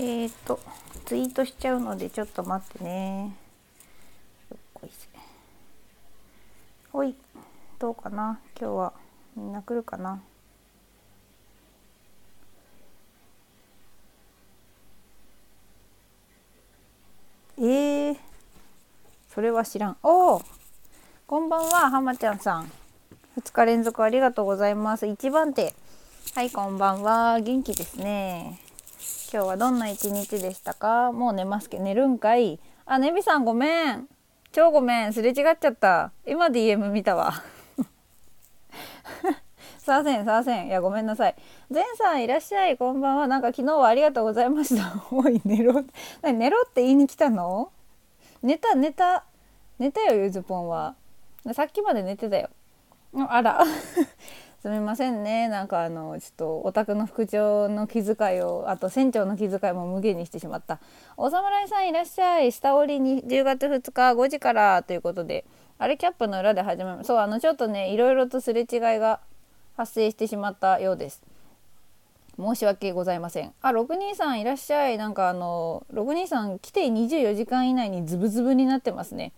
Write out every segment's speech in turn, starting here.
えっ、ー、とツイートしちゃうのでちょっと待ってね。よっこいせほいどうかな？今日はみんな来るかな？えー、それは知らん。おおこんばんは浜ちゃんさん。2日連続ありがとうございます。1番手。はいこんばんは。元気ですね。今日はどんな一日でしたか？もう寝ますけど。寝るんかい？あねみさんごめん。超ごめん。すれ違っちゃった。今 DM 見たわ。すいませんすいません。いやごめんなさい。前さんいらっしゃい。こんばんは。なんか昨日はありがとうございました。おい寝ろ。寝ろって言いに来たの？寝た寝た。寝たよゆずぽんは。さっきまで寝てたよ。あら。すみませんね。なんかあのちょっとお宅の副長の気遣いをあと船長の気遣いも無限にしてしまった。お侍さんいらっしゃい。下折りに10月2日5時からということで。あれキャップの裏で始めそうあのちょっとねいろいろとすれ違いが発生してしまったようです。申し訳ございません。あ623いらっしゃい。なんかあの623来て24時間以内にズブズブになってますね。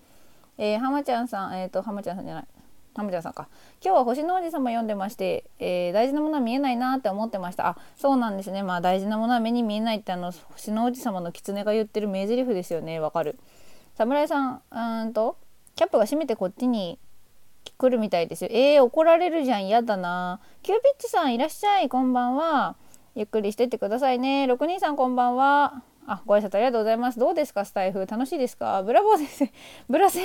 えー、浜ちゃんさんえっ、ー、と浜ちゃんさんじゃない。ハムちゃんさんか。今日は星の王子様読んでまして、えー、大事なものは見えないなって思ってました。あそうなんですね。まあ大事なものは目に見えないってあの星の王子様の狐が言ってる名台詞ですよね。わかる。侍さんうんとキャップが閉めてこっちに来るみたいですよ。えー、怒られるじゃん。嫌だな。キューピッチさんいらっしゃい。こんばんは。ゆっくりしてってくださいね。623こんばんは。あ、ご挨拶ありがとうございます。どうですか、スタイフ。楽しいですか？ブラボー先生。ブラセン、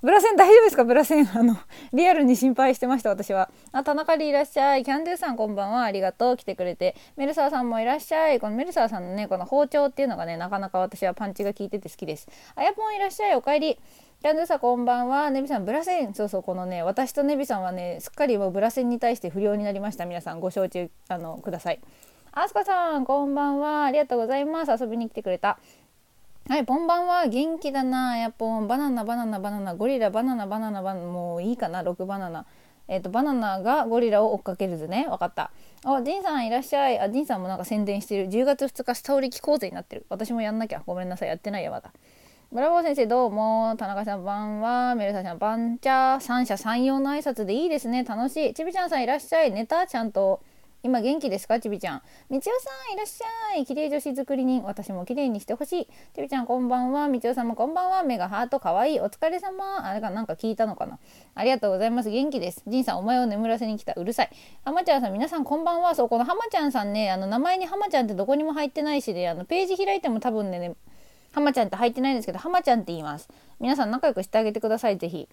ブラセン大丈夫ですか？ブラセン。あの、リアルに心配してました、私は。あ、田中でいらっしゃい。キャンドゥさんこんばんは。ありがとう。来てくれて。メルサーさんもいらっしゃい。このメルサーさんのね、この包丁っていうのがね、なかなか私はパンチが効いてて好きです。あやぽんいらっしゃい。おかえり。キャンドゥさんこんばんは。ネビさん、ブラセン。そうそう、このね、私とネビさんはね、すっかりもうブラセンに対して不良になりました。皆さんご承知、あの、ください。あすかさん、こんばんは。ありがとうございます。遊びに来てくれた。はい、こんばんは。元気だな。やっぽん。バナナ、バナナ、バナナ、ゴリラ、バナナ、バナナ、バナナ、もういいかな、6バナナ。えっ、ー、と、バナナがゴリラを追っかける図ね。わかった。あ、ディンさんいらっしゃい。あ、ディンさんもなんか宣伝してる。10月2日、スタオリ聞こうぜになってる。私もやんなきゃ。ごめんなさい。やってないや、まだ。ブラボー先生どうも。田中さんばんは。メルサさんばんちゃ。三者三様の挨拶でいいですね。楽しい。ちびちゃんさんいらっしゃい。寝たちゃんと。今元気ですか？ちびちゃん。みちおさんいらっしゃい。綺麗女子作り人。私も綺麗にしてほしい。ちびちゃんこんばんは。みちおさんもこんばんは。目がハートかわいい。お疲れ様。あれかなんか聞いたのかな？ありがとうございます。元気です。じんさんお前を眠らせに来た。うるさい。はまちゃんさん皆さんこんばんは。そう、このはまちゃんさんね、あの名前にはまちゃんってどこにも入ってないしで、あのページ開いても多分ね、ねはまちゃんって入ってないんですけど、はまちゃんって言います。皆さん仲良くしてあげてください。ぜひ。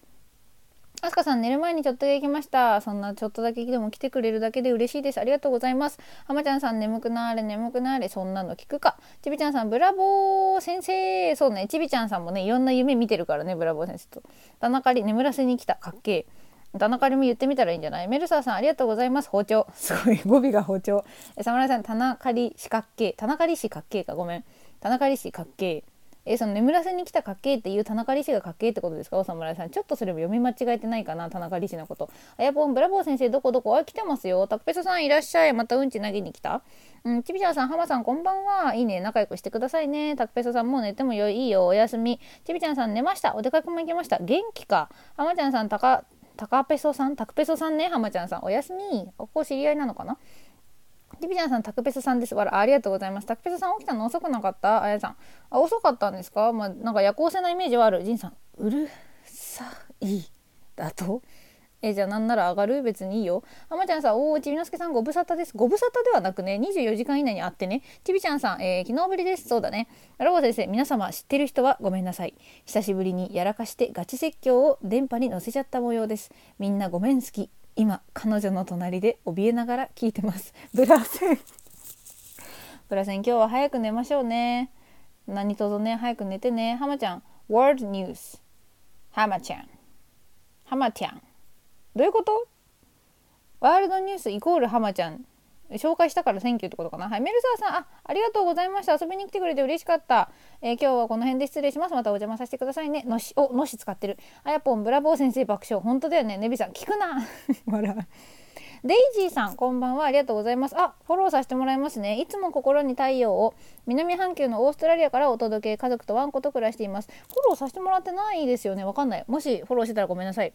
あすかさん寝る前にちょっとだけ行きました。そんなちょっとだけでも来てくれるだけで嬉しいです。ありがとうございます。はまちゃんさん眠くなれ眠くなれそんなの聞くか。ちびちゃんさんブラボー先生。そうねちびちゃんさんもねいろんな夢見てるからねブラボー先生と。田中り眠らせに来たかっけえ。田中りも言ってみたらいいんじゃない？メルサーさんありがとうございます。包丁。すごい語尾が包丁。え侍さん田中り四角形。田中り四角形かごめん。田中り四角形。え、その眠らせに来た家系っていう田中理事が家系ってことですか？お侍さんちょっとそれも読み間違えてないかな？田中理事のこと。あやぽんブラボー先生どこどこあ来てますよ。タクペソさんいらっしゃい。またうんち投げに来た？うんちびちゃんさん浜さんこんばんは。いいね。仲良くしてくださいね。タクペソさんもう寝てもよいいよ。おやすみ。ちびちゃんさん寝ました？お出かけも行きました？元気か？浜ちゃんさんたかタカペソさん？タクペソさんね浜ちゃんさん。おやすみ。ここ知り合いなのかな？リビちゃんさん、タクペスさんです。わら、ありがとうございます。タクペスさん起きたの？遅くなかった？あやさん。あ、遅かったんですか？まあ、なんか夜行性なイメージはある。ジンさん、うるさいだと？えじゃあなんなら上がる？別にいいよ。あまちゃんさん、おー、ちびのすけさんご無沙汰です。ご無沙汰ではなくね、24時間以内に会ってね。ちびちゃんさん、えー、昨日ぶりです。そうだね。ロボ先生、皆様知ってる人はごめんなさい。久しぶりにやらかしてガチ説教を電波に乗せちゃった模様です。みんなごめん好き。今彼女の隣で怯えながら聞いてます。ブラセン。ブラセン今日は早く寝ましょうね。何とぞね早く寝てね。ハマちゃん World News ハマちゃん。ハマちゃん。どういうこと？ World News イコールハマちゃん。紹介したから Thank you ってことかな。はい、メルサーさん、あ、ありがとうございました。遊びに来てくれて嬉しかった。えー、今日はこの辺で失礼します。またお邪魔させてくださいね。のし、お、のし使ってる。あやぽん、ブラボー先生爆笑。本当だよね。ネビさん、聞くな。笑デイジーさんこんばんはありがとうございますあフォローさせてもらいますねいつも心に太陽を南半球のオーストラリアからお届け家族とワンコと暮らしていますフォローさせてもらってないですよねわかんないもしフォローしてたらごめんなさい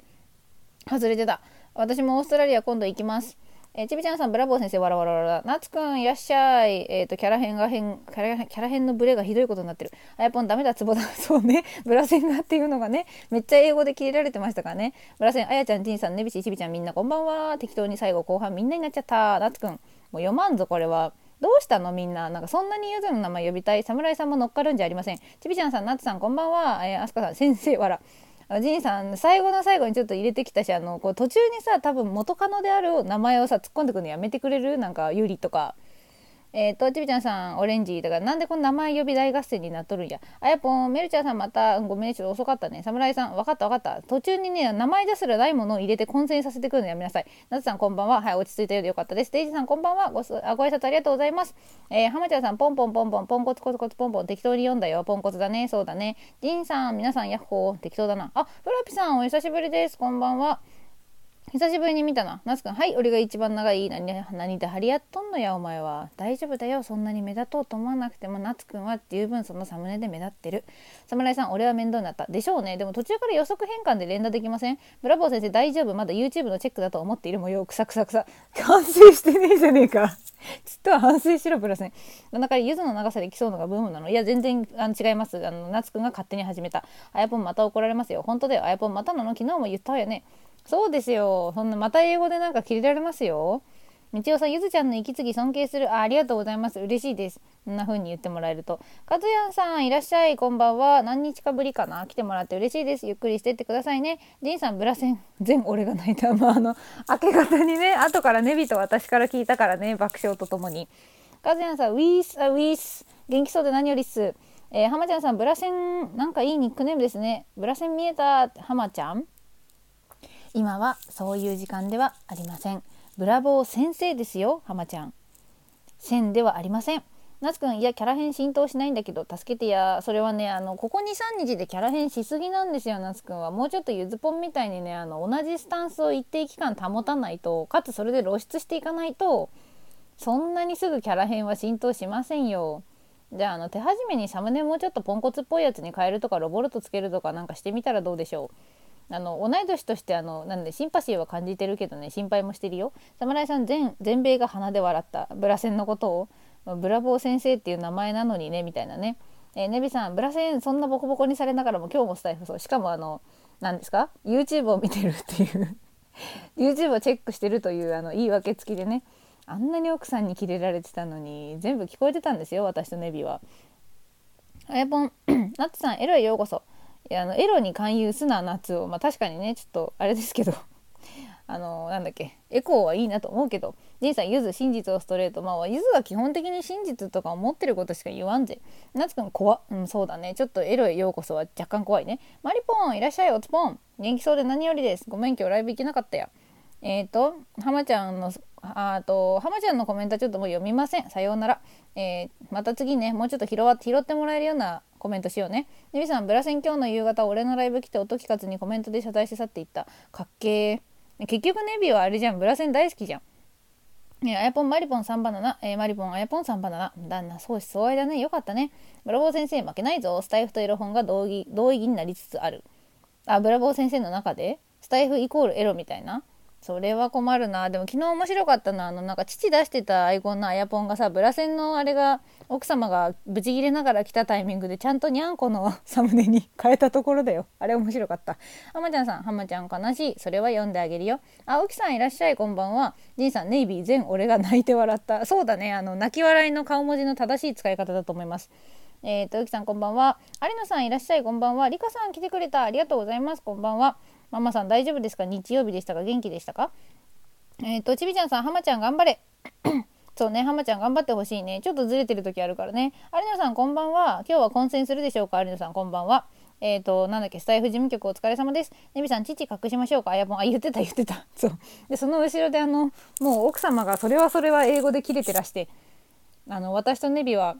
外れてた私もオーストラリア今度行きますえー、ちびちゃんさん、ブラボー先生、わらわらわら。なつくん、いらっしゃい。えっ、ー、と、キャラ編が変、キャラキャラ編のブレがひどいことになってる。あやぽん、ダメだ、ツボだ。そうね。ブラセンがっていうのがね、めっちゃ英語で切れられてましたからね。ブラセン、あやちゃん、ティンさん、ねびし、ちびちゃん、みんなこんばんは。適当に最後、後半みんなになっちゃった。なつくん、もう読まんぞ、これは。どうしたのみんな。なんかそんなにユズの名前呼びたい。侍さんも乗っかるんじゃありません。ちびちゃんさん、なつさん、こんばんは。えー、あすかさん、先生、わら。おじいさん最後の最後にちょっと入れてきたしあのこう途中にさ多分元カノである名前をさ突っ込んでくるのやめてくれる？なんかユリとか。えっ、ー、と、ちびちゃんさん、オレンジ。だから、なんでこの名前呼び大合戦になっとるんや？あやぽん、メルちゃんさんまた、ごめんね、ちょっと遅かったね。侍さん、わかったわかった。途中にね、名前ですらないものを入れて混戦させてくるのやめなさい。なつさん、こんばんは。はい、落ち着いたようでよかったです。デイジさん、こんばんは。ごあご挨拶ありがとうございます。えー、はまちゃんさん、ポンポンポンポン、ポンコツコツコツポンポン、適当に読んだよ。ポンコツだね。そうだね。ジンさん、皆さん、ヤッホー。適当だな。あ、フラピさん、お久しぶりです。こんばんは。久しぶりに見たな。ナスくん、はい、俺が一番長い。何、何で張り合っとんのや、お前は。大丈夫だよ。そんなに目立とうと思わなくても、ナツくんは十分そのサムネで目立ってる。侍さん、俺は面倒になった。でしょうね。でも途中から予測変換で連打できませんブラボー先生、大丈夫。まだ YouTube のチェックだと思っている模様。くさくさくさ。反省してねえじゃねえか。ちょっと反省しろ、ブラセン。だから、ゆずの長さで競うのがブームなの。いや、全然あの違います。あの、ナツくんが勝手に始めた。あやぽんまた怒られますよ。本当だよ。あやぽんまたなの？昨日も言ったわよね。そうですよ。そんな、また英語でなんか切れられますよ。みちさん、ゆずちゃんの息継ぎ尊敬するあ。ありがとうございます。嬉しいです。こんな風に言ってもらえると。かずやんさん、いらっしゃい。こんばんは。何日かぶりかな来てもらって嬉しいです。ゆっくりしてってくださいね。ジンさん、ブラセン。全俺が泣いた。まあ、あの、明け方にね、後からネビと私から聞いたからね、爆笑とともに。かずやんさん、ウィース、あウィース。元気そうで何よりっす。えー、浜ちゃんさん、ブラセン、なんかいいニックネームですね。ブラセン見えた、浜ちゃん今はそういう時間ではありません。ブラボー先生ですよ浜ちゃん。線ではありません。なつくんいやキャラ変浸透しないんだけど助けてや。それはねあのここ23日でキャラ変しすぎなんですよなつくんは。もうちょっとゆずぽんみたいにねあの同じスタンスを一定期間保たないとかつそれで露出していかないとそんなにすぐキャラ変は浸透しませんよ。じゃああの手始めにサムネもうちょっとポンコツっぽいやつに変えるとかロボルトつけるとかなんかしてみたらどうでしょう。あの同い年としてあのなんでシンパシーは感じてるけどね心配もしてるよ。侍さん全全米が鼻で笑った。ブラセンのことをブラボー先生っていう名前なのにねみたいなね。えー、ネビさんブラセンそんなボコボコにされながらも今日もスタイフそう。しかもあの何ですか？YouTube を見てるっていう。YouTube をチェックしてるというあの言い訳付きでね。あんなに奥さんにキレられてたのに全部聞こえてたんですよ私とネビは。あやぽん ナッツさんエロへようこそ。いやあのエロに勧誘すな夏を。まあ確かにねちょっとあれですけど。あのなんだっけ。エコーはいいなと思うけど。じいさんゆず真実をストレート。まあゆずは基本的に真実とか思ってることしか言わんぜ。夏くん怖うんそうだね。ちょっとエロへようこそは若干怖いね。マリポンいらっしゃいおつぽん。元気そうで何よりです。ごめん今日ライブ行けなかったや。えっ、ー、と浜ちゃんのあと浜ちゃんのコメントちょっともう読みません。さようなら、えー、また次ねもうちょっと拾拾ってもらえるようなコメントしようね。ネビさん、ブラセン今日の夕方、俺のライブ来て音聞かずにコメントで謝罪して去っていった。かっけー。結局ネビはあれじゃん、ブラセン大好きじゃん。えあやぽん、マリポン3バナナ、えー、マリポン、あやぽん3バナナ。旦那、相思相愛だね。よかったね。ブラボー先生、負けないぞ。スタイフとエロ本が同義同意義になりつつある。あ、ブラボー先生の中で？スタイフイコールエロみたいなそれは困るな。でも昨日面白かったな。あの、なんか父出してたアイコンのあやぽんがさ、ブラセンのあれが、奥様がブチギレながら来たタイミングでちゃんとにゃんこのサムネに変えたところだよ。あれ面白かった。あまちゃんさん、はまちゃん悲しい。それは読んであげるよ。あ、沖さんいらっしゃい、こんばんは。じいさん、ネイビー全俺が泣いて笑った。そうだね。あの、泣き笑いの顔文字の正しい使い方だと思います。えっ、ー、と、沖さんこんばんは。有野さんいらっしゃい、こんばんは。りかさん来てくれた。ありがとうございます。こんばんは。ママさん大丈夫ですか？日曜日でしたか？元気でしたか？えっ、ー、と、ちびちゃんさん、はまちゃん頑張れ。そうね、はまちゃん頑張ってほしいね。ちょっとずれてる時あるからね。有野さん、こんばんは。今日は混戦するでしょうか有野さん、こんばんは。えっ、ー、と、なんだっけ、スタイフ事務局お疲れ様です。ねびさん、父隠しましょうかあやぽん、あ、言ってた、言ってた。そう。で、その後ろで、あの、もう奥様が、それはそれは英語で切れてらして、あの、私とネビは、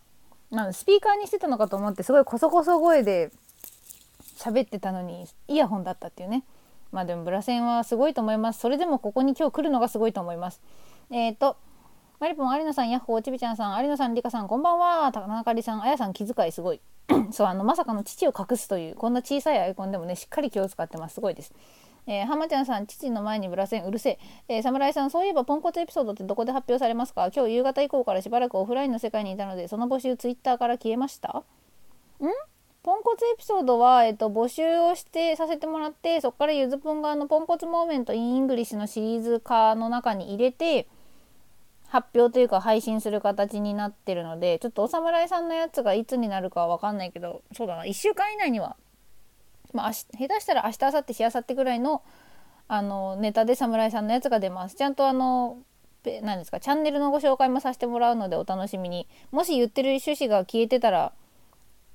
なんスピーカーにしてたのかと思って、すごいコソコソ声で喋ってたのに、イヤホンだったっていうね。まあでもブラセンはすごいと思います。それでもここに今日来るのがすごいと思います。えっ、ー、とマリポン有野さんヤッホーちびちゃんさん有野さんリカさんこんばんは。田中里さんあやさん気遣いすごい。そうあのまさかの父を隠すというこんな小さいアイコンでもねしっかり気を使ってます。すごいです。えー、浜ちゃんさん、父の前にブラセン、うるせえ。えー、侍さん、そういえばポンコツエピソードってどこで発表されますか？今日夕方以降からしばらくオフラインの世界にいたので、その募集ツイッターから消えました？ん？ポンコツエピソードは、えっと、募集をしてさせてもらってそこからゆずぽんがあのポンコツ moment in English のシリーズ化の中に入れて発表というか配信する形になってるのでちょっとお侍さんのやつがいつになるかは分かんないけどそうだな1週間以内にはまあ、下手したら明日明後日しあさってぐらいのあのネタで侍さんのやつが出ます。ちゃんとあの何ですかチャンネルのご紹介もさせてもらうのでお楽しみに。もし言ってる趣旨が消えてたら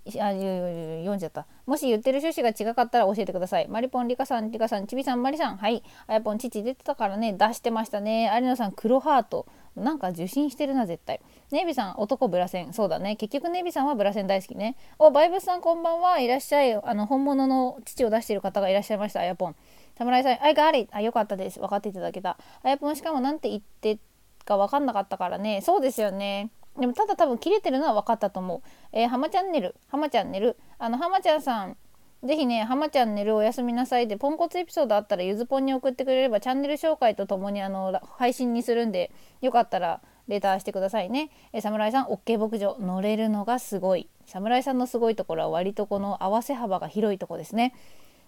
あ読んじゃったもし言ってる趣旨が違かったら教えてくださいマリポンリカさんリカさんちびさんマリさんはいあやぽん父出てたからね出してましたね有野さん黒ハートなんか受信してるな絶対ネイビさん男ブラセンそうだね結局ネイビさんはブラセン大好きねおバイブスさんこんばんはいらっしゃいあの本物の父を出している方がいらっしゃいましたあやぽん侍さんあいがありあよかったです分かっていただけたあやぽんしかもなんて言ってか分かんなかったからねそうですよねでもただ多分切れてるのは分かったと思う。えー、浜チャンネル、浜チャンネル、あの、浜ちゃんさん、ぜひね、浜ちゃん寝るおやすみなさいで、ポンコツエピソードあったらゆずぽんに送ってくれればチャンネル紹介とともにあの配信にするんで、よかったらレターしてくださいね。え侍さん、OK 牧場、乗れるのがすごい。侍さんのすごいところは割とこの合わせ幅が広いとこですね。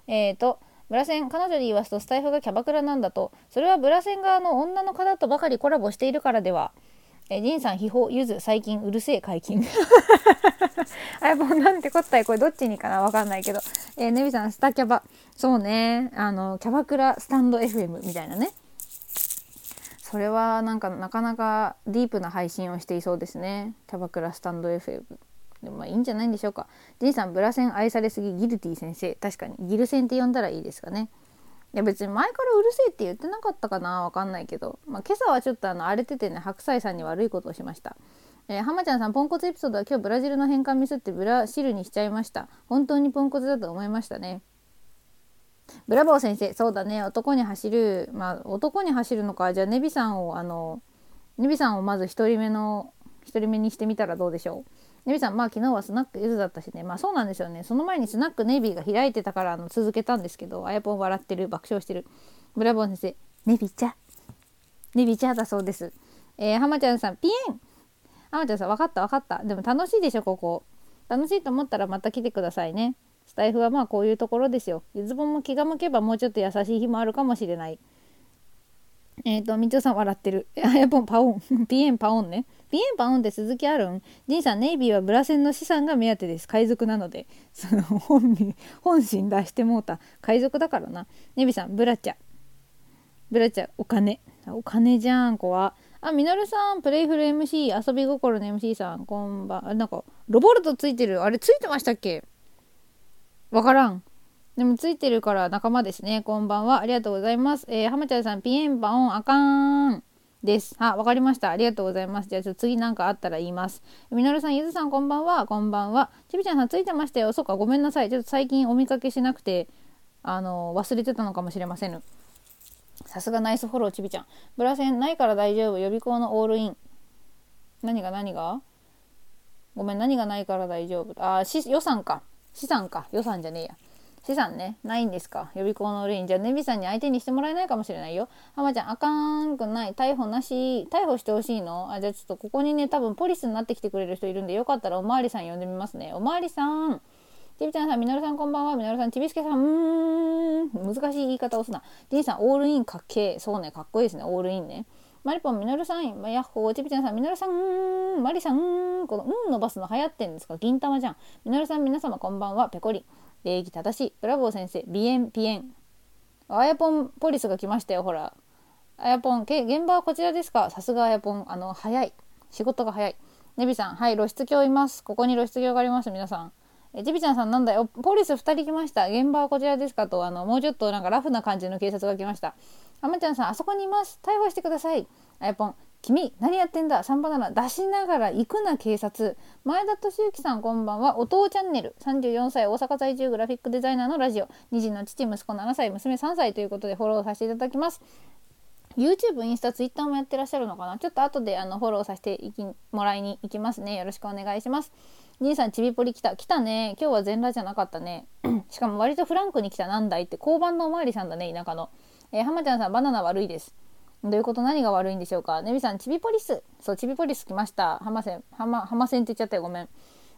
えっ、ー、と、ブラセン、彼女に言わすとスタイフがキャバクラなんだと、それはブラセン側の女の方とばかりコラボしているからでは。えジンさん、秘宝、ゆず、最近、うるせえ解禁。あ、やっぱなんてこったい、これどっちにかなわかんないけど。えー、ネビさん、スタキャバ。そうね。あの、キャバクラスタンド FM みたいなね。それはなんかなかなかディープな配信をしていそうですね。キャバクラスタンド FM。でもまあいいんじゃないんでしょうか。ジンさん、ブラセン愛されすぎ、ギルティ先生。確かに。ギルセンって呼んだらいいですかね。いや別に前からうるせえって言ってなかったかなわかんないけど、まあ、今朝はちょっとあの荒れててね白菜さんに悪いことをしました。えー、浜ちゃんさんポンコツエピソードは今日ブラジルの変換ミスってブラシルにしちゃいました。本当にポンコツだと思いましたね。ブラボー先生そうだね。男に走る。まあ男に走るのか。じゃあネビさんをあのネビさんをまず1人目の1人目にしてみたらどうでしょう？ネビさんまあ昨日はスナックゆずだったしね。まあそうなんですよね。その前にスナックネビーが開いてたからあの続けたんですけどあやぽん笑ってる爆笑してる。ブラボー先生ネビちゃ。ネビちゃだそうです。えー、浜ちゃんさんピエン。浜ちゃんさん分かった分かった。でも楽しいでしょここ。楽しいと思ったらまた来てくださいね。スタイフはまあこういうところですよ。ゆずぼんも気が向けばもうちょっと優しい日もあるかもしれない。えっ、ー、と、みちおさん笑ってる。あやぽんパオン。ピエンパオンね。ピエンパオンって鈴木あるん？ジンさん、ネイビーはブラセンの資産が目当てです。海賊なので。その本本心出してもうた。海賊だからな。ネビーさん、ブラチャ。ブラチャ、お金。お金じゃん、子は。あ、ミノルさん、プレイフル MC、遊び心の MC さん、こんばん。あ、なんか、ロボルトついてる。あれ、ついてましたっけ？わからん。でもついてるから仲間ですね。こんばんは。ありがとうございます。えー、浜ちゃんさん、ピエンパオンあかん。です。あ、わかりました。ありがとうございます。じゃあちょっと次なんかあったら言います。みのるさん、ゆずさんこんばんは。こんばんは。ちびちゃんさんついてましたよ。そっか、ごめんなさい。ちょっと最近お見かけしなくて、あの、忘れてたのかもしれません。さすがナイスフォロー、ちびちゃん。ブラセンないから大丈夫。予備校のオールイン。何が何が？ごめん、何がないから大丈夫？あ、し予算か。資産か。予算じゃねえや。資産ね、ないんですか？予備校のルイン。じゃあ、ネビさんに相手にしてもらえないかもしれないよ。浜ちゃん、あかんくない。逮捕なし。逮捕してほしいの？あ、じゃあちょっとここにね、多分ポリスになってきてくれる人いるんで、よかったらおまわりさん呼んでみますね。おまわりさん。ちびちゃんさん、みのるさんこんばんは。みのるさん、ちびすけさん、うん。難しい言い方をすな。じいさん、オールインかっけー。そうね、かっこいいですね。オールインね。マリポン、みのるさん、ヤッホー、ちびちゃんさん、みのるさん、マリさん、この、うん伸ばすの流行ってんですか？銀玉じゃん。みのるさん、皆様こんばんは。ペコリ。礼儀正しい。ブラボー先生。鼻炎、ピエン。あやぽんポリスが来ましたよ、ほら。あやぽん、け現場はこちらですか？さすがあやぽん。あの、早い。仕事が早い。ネビさん、はい、露出鏡います。ここに露出鏡があります、皆さん。え、ジビちゃんさんなんだよ。ポリス2人来ました。現場はこちらですか？と、あの、もうちょっとなんかラフな感じの警察が来ました。あまちゃんさん、あそこにいます。逮捕してください。あやぽん、君何やってんだ？3バナナ出しながら行くな警察前田俊之さんこんばんはお父チャンネル34歳大阪在住グラフィックデザイナーのラジオ2児の父息子7歳娘3歳ということでフォローさせていただきます YouTube、インスタ、Twitter もやってらっしゃるのかな？ちょっと後であのフォローさせていきもらいに行きますね。よろしくお願いします。兄さん、ちびぽり来た。来たね。今日は全裸じゃなかったね。しかも割とフランクに来た。なんだいって。交番のおまわりさんだね、田舎の。えー、浜ちゃんさん、バナナ悪いです。どういうこと？何が悪いんでしょうか？ねびさん、ちびポリス。そう、ちびポリス来ました。浜線、浜、浜線って言っちゃったよ。ごめん。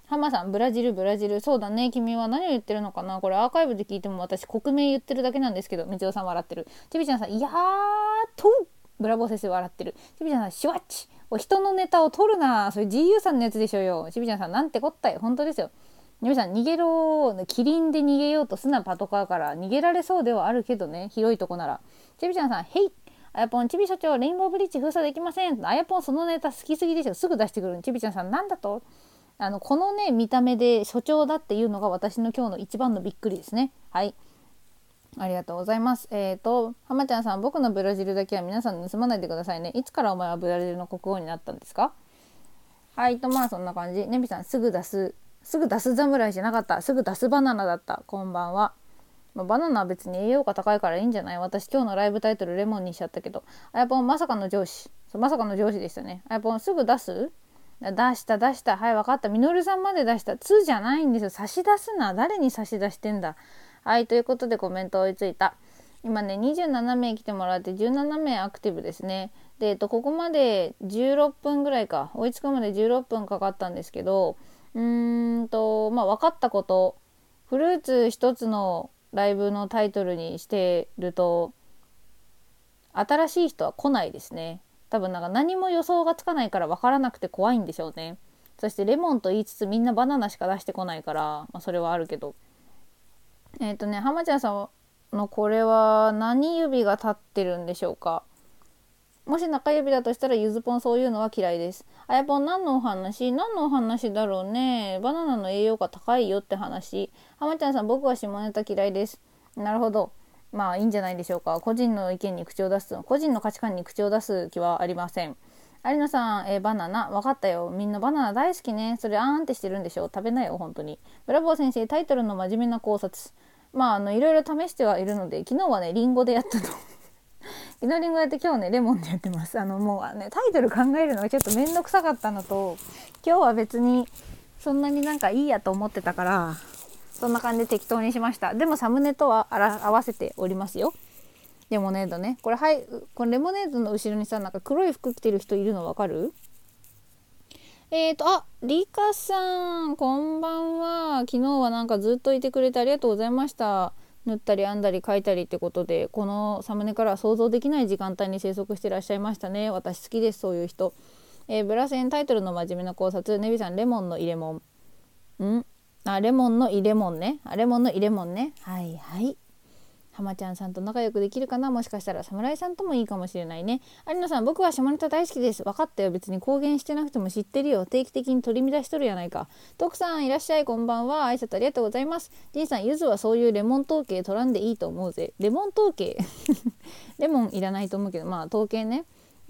浜さん、ブラジル、ブラジル。そうだね。君は何を言ってるのかな？これアーカイブで聞いても私、国名言ってるだけなんですけど、みちおさん笑ってる。ちびちゃんさん、いやーとブラボー先生笑ってる。ちびちゃんさん、シュワッチ。お人のネタを取るな。それ GU さんのやつでしょうよ。ちびちゃんさん、なんてこったよ。本当ですよ。皆さん、逃げろ。キリンで逃げようとすなパトカーから逃げられそうではあるけどね。広いとこなら。ちびちゃんさん、へい。あやぽん、ちび所長、レインボーブリッジ封鎖できません。あやぽん、そのネタ好きすぎですよ。すぐ出してくるのちびちゃんさん、なんだと？あの、このね、見た目で所長だっていうのが私の今日の一番のびっくりですね。はい。ありがとうございます。えっ、ー、と、浜ちゃんさん、僕のブラジルだけは皆さん盗まないでくださいね。いつからお前はブラジルの国王になったんですか？はい、と、まあそんな感じ。ねびさん、すぐ出す、すぐ出す侍じゃなかった。すぐ出すバナナだった。こんばんは。まあ、バナナは別に栄養価高いからいいんじゃない？私今日のライブタイトルレモンにしちゃったけど。あやぽん、まさかの上司。そうまさかの上司でしたね。あやぽん、すぐ出す？出した出した。はい分かった。みのるさんまで出した。2じゃないんですよ。差し出すな。誰に差し出してんだ？はいということでコメント追いついた。今ね27名来てもらって17名アクティブですね。で、えっと、ここまで16分ぐらいか。追いつくまで16分かかったんですけどうーんとまあ分かったこと。フルーツ一つのライブのタイトルにしてると新しい人は来ないですね。多分なんか何も予想がつかないから分からなくて怖いんでしょうね。そしてレモンと言いつつみんなバナナしか出してこないから、まあ、それはあるけど。えっ、ー、とね浜ちゃんさんのこれは何指が立ってるんでしょうか？もし中指だとしたらゆずぽんそういうのは嫌いです。あやぽん何のお話？何のお話だろうね？バナナの栄養が高いよって話。浜ちゃんさん僕は下ネタ嫌いです。なるほど。まあいいんじゃないでしょうか。個人の意見に口を出す、個人の価値観に口を出す気はありません。有野さん、えー、バナナ、分かったよ。みんなバナナ大好きね。それあーんってしてるんでしょ？食べないよ、本当に。ブラボー先生、タイトルの真面目な考察。まあ、あの、いろいろ試してはいるので、昨日はね、リンゴでやったと。昨日リンゴやって今日ね、レモンでやってます。あの、もうね、タイトル考えるのがちょっと面倒くさかったのと、今日は別にそんなになんかいいやと思ってたから、そんな感じで適当にしました。でもサムネとは合わせておりますよ。レモネードねこれはいこれレモネードの後ろにさなんか黒い服着てる人いるのわかる？えーとあリカさんこんばんは昨日はなんかずっといてくれてありがとうございました縫ったり編んだり書いたりってことでこのサムネからは想像できない時間帯に生息してらっしゃいましたね。私好きですそういう人。えー、ブラセンタイトルの真面目な考察。ネビさんレモンの入れもんん？あレモンの入れもんね。あレモンの入れもんね。はいはい。浜ちゃんさんと仲良くできるかな？もしかしたら侍さんともいいかもしれないね。有野さん僕は下ネタ大好きです。分かったよ。別に公言してなくても知ってるよ。定期的に取り乱しとるやないか。徳さんいらっしゃいこんばんは。挨拶ありがとうございます。じいさんゆずはそういうレモン統計取らんでいいと思うぜ。レモン統計？レモンいらないと思うけど。まあ統計ね。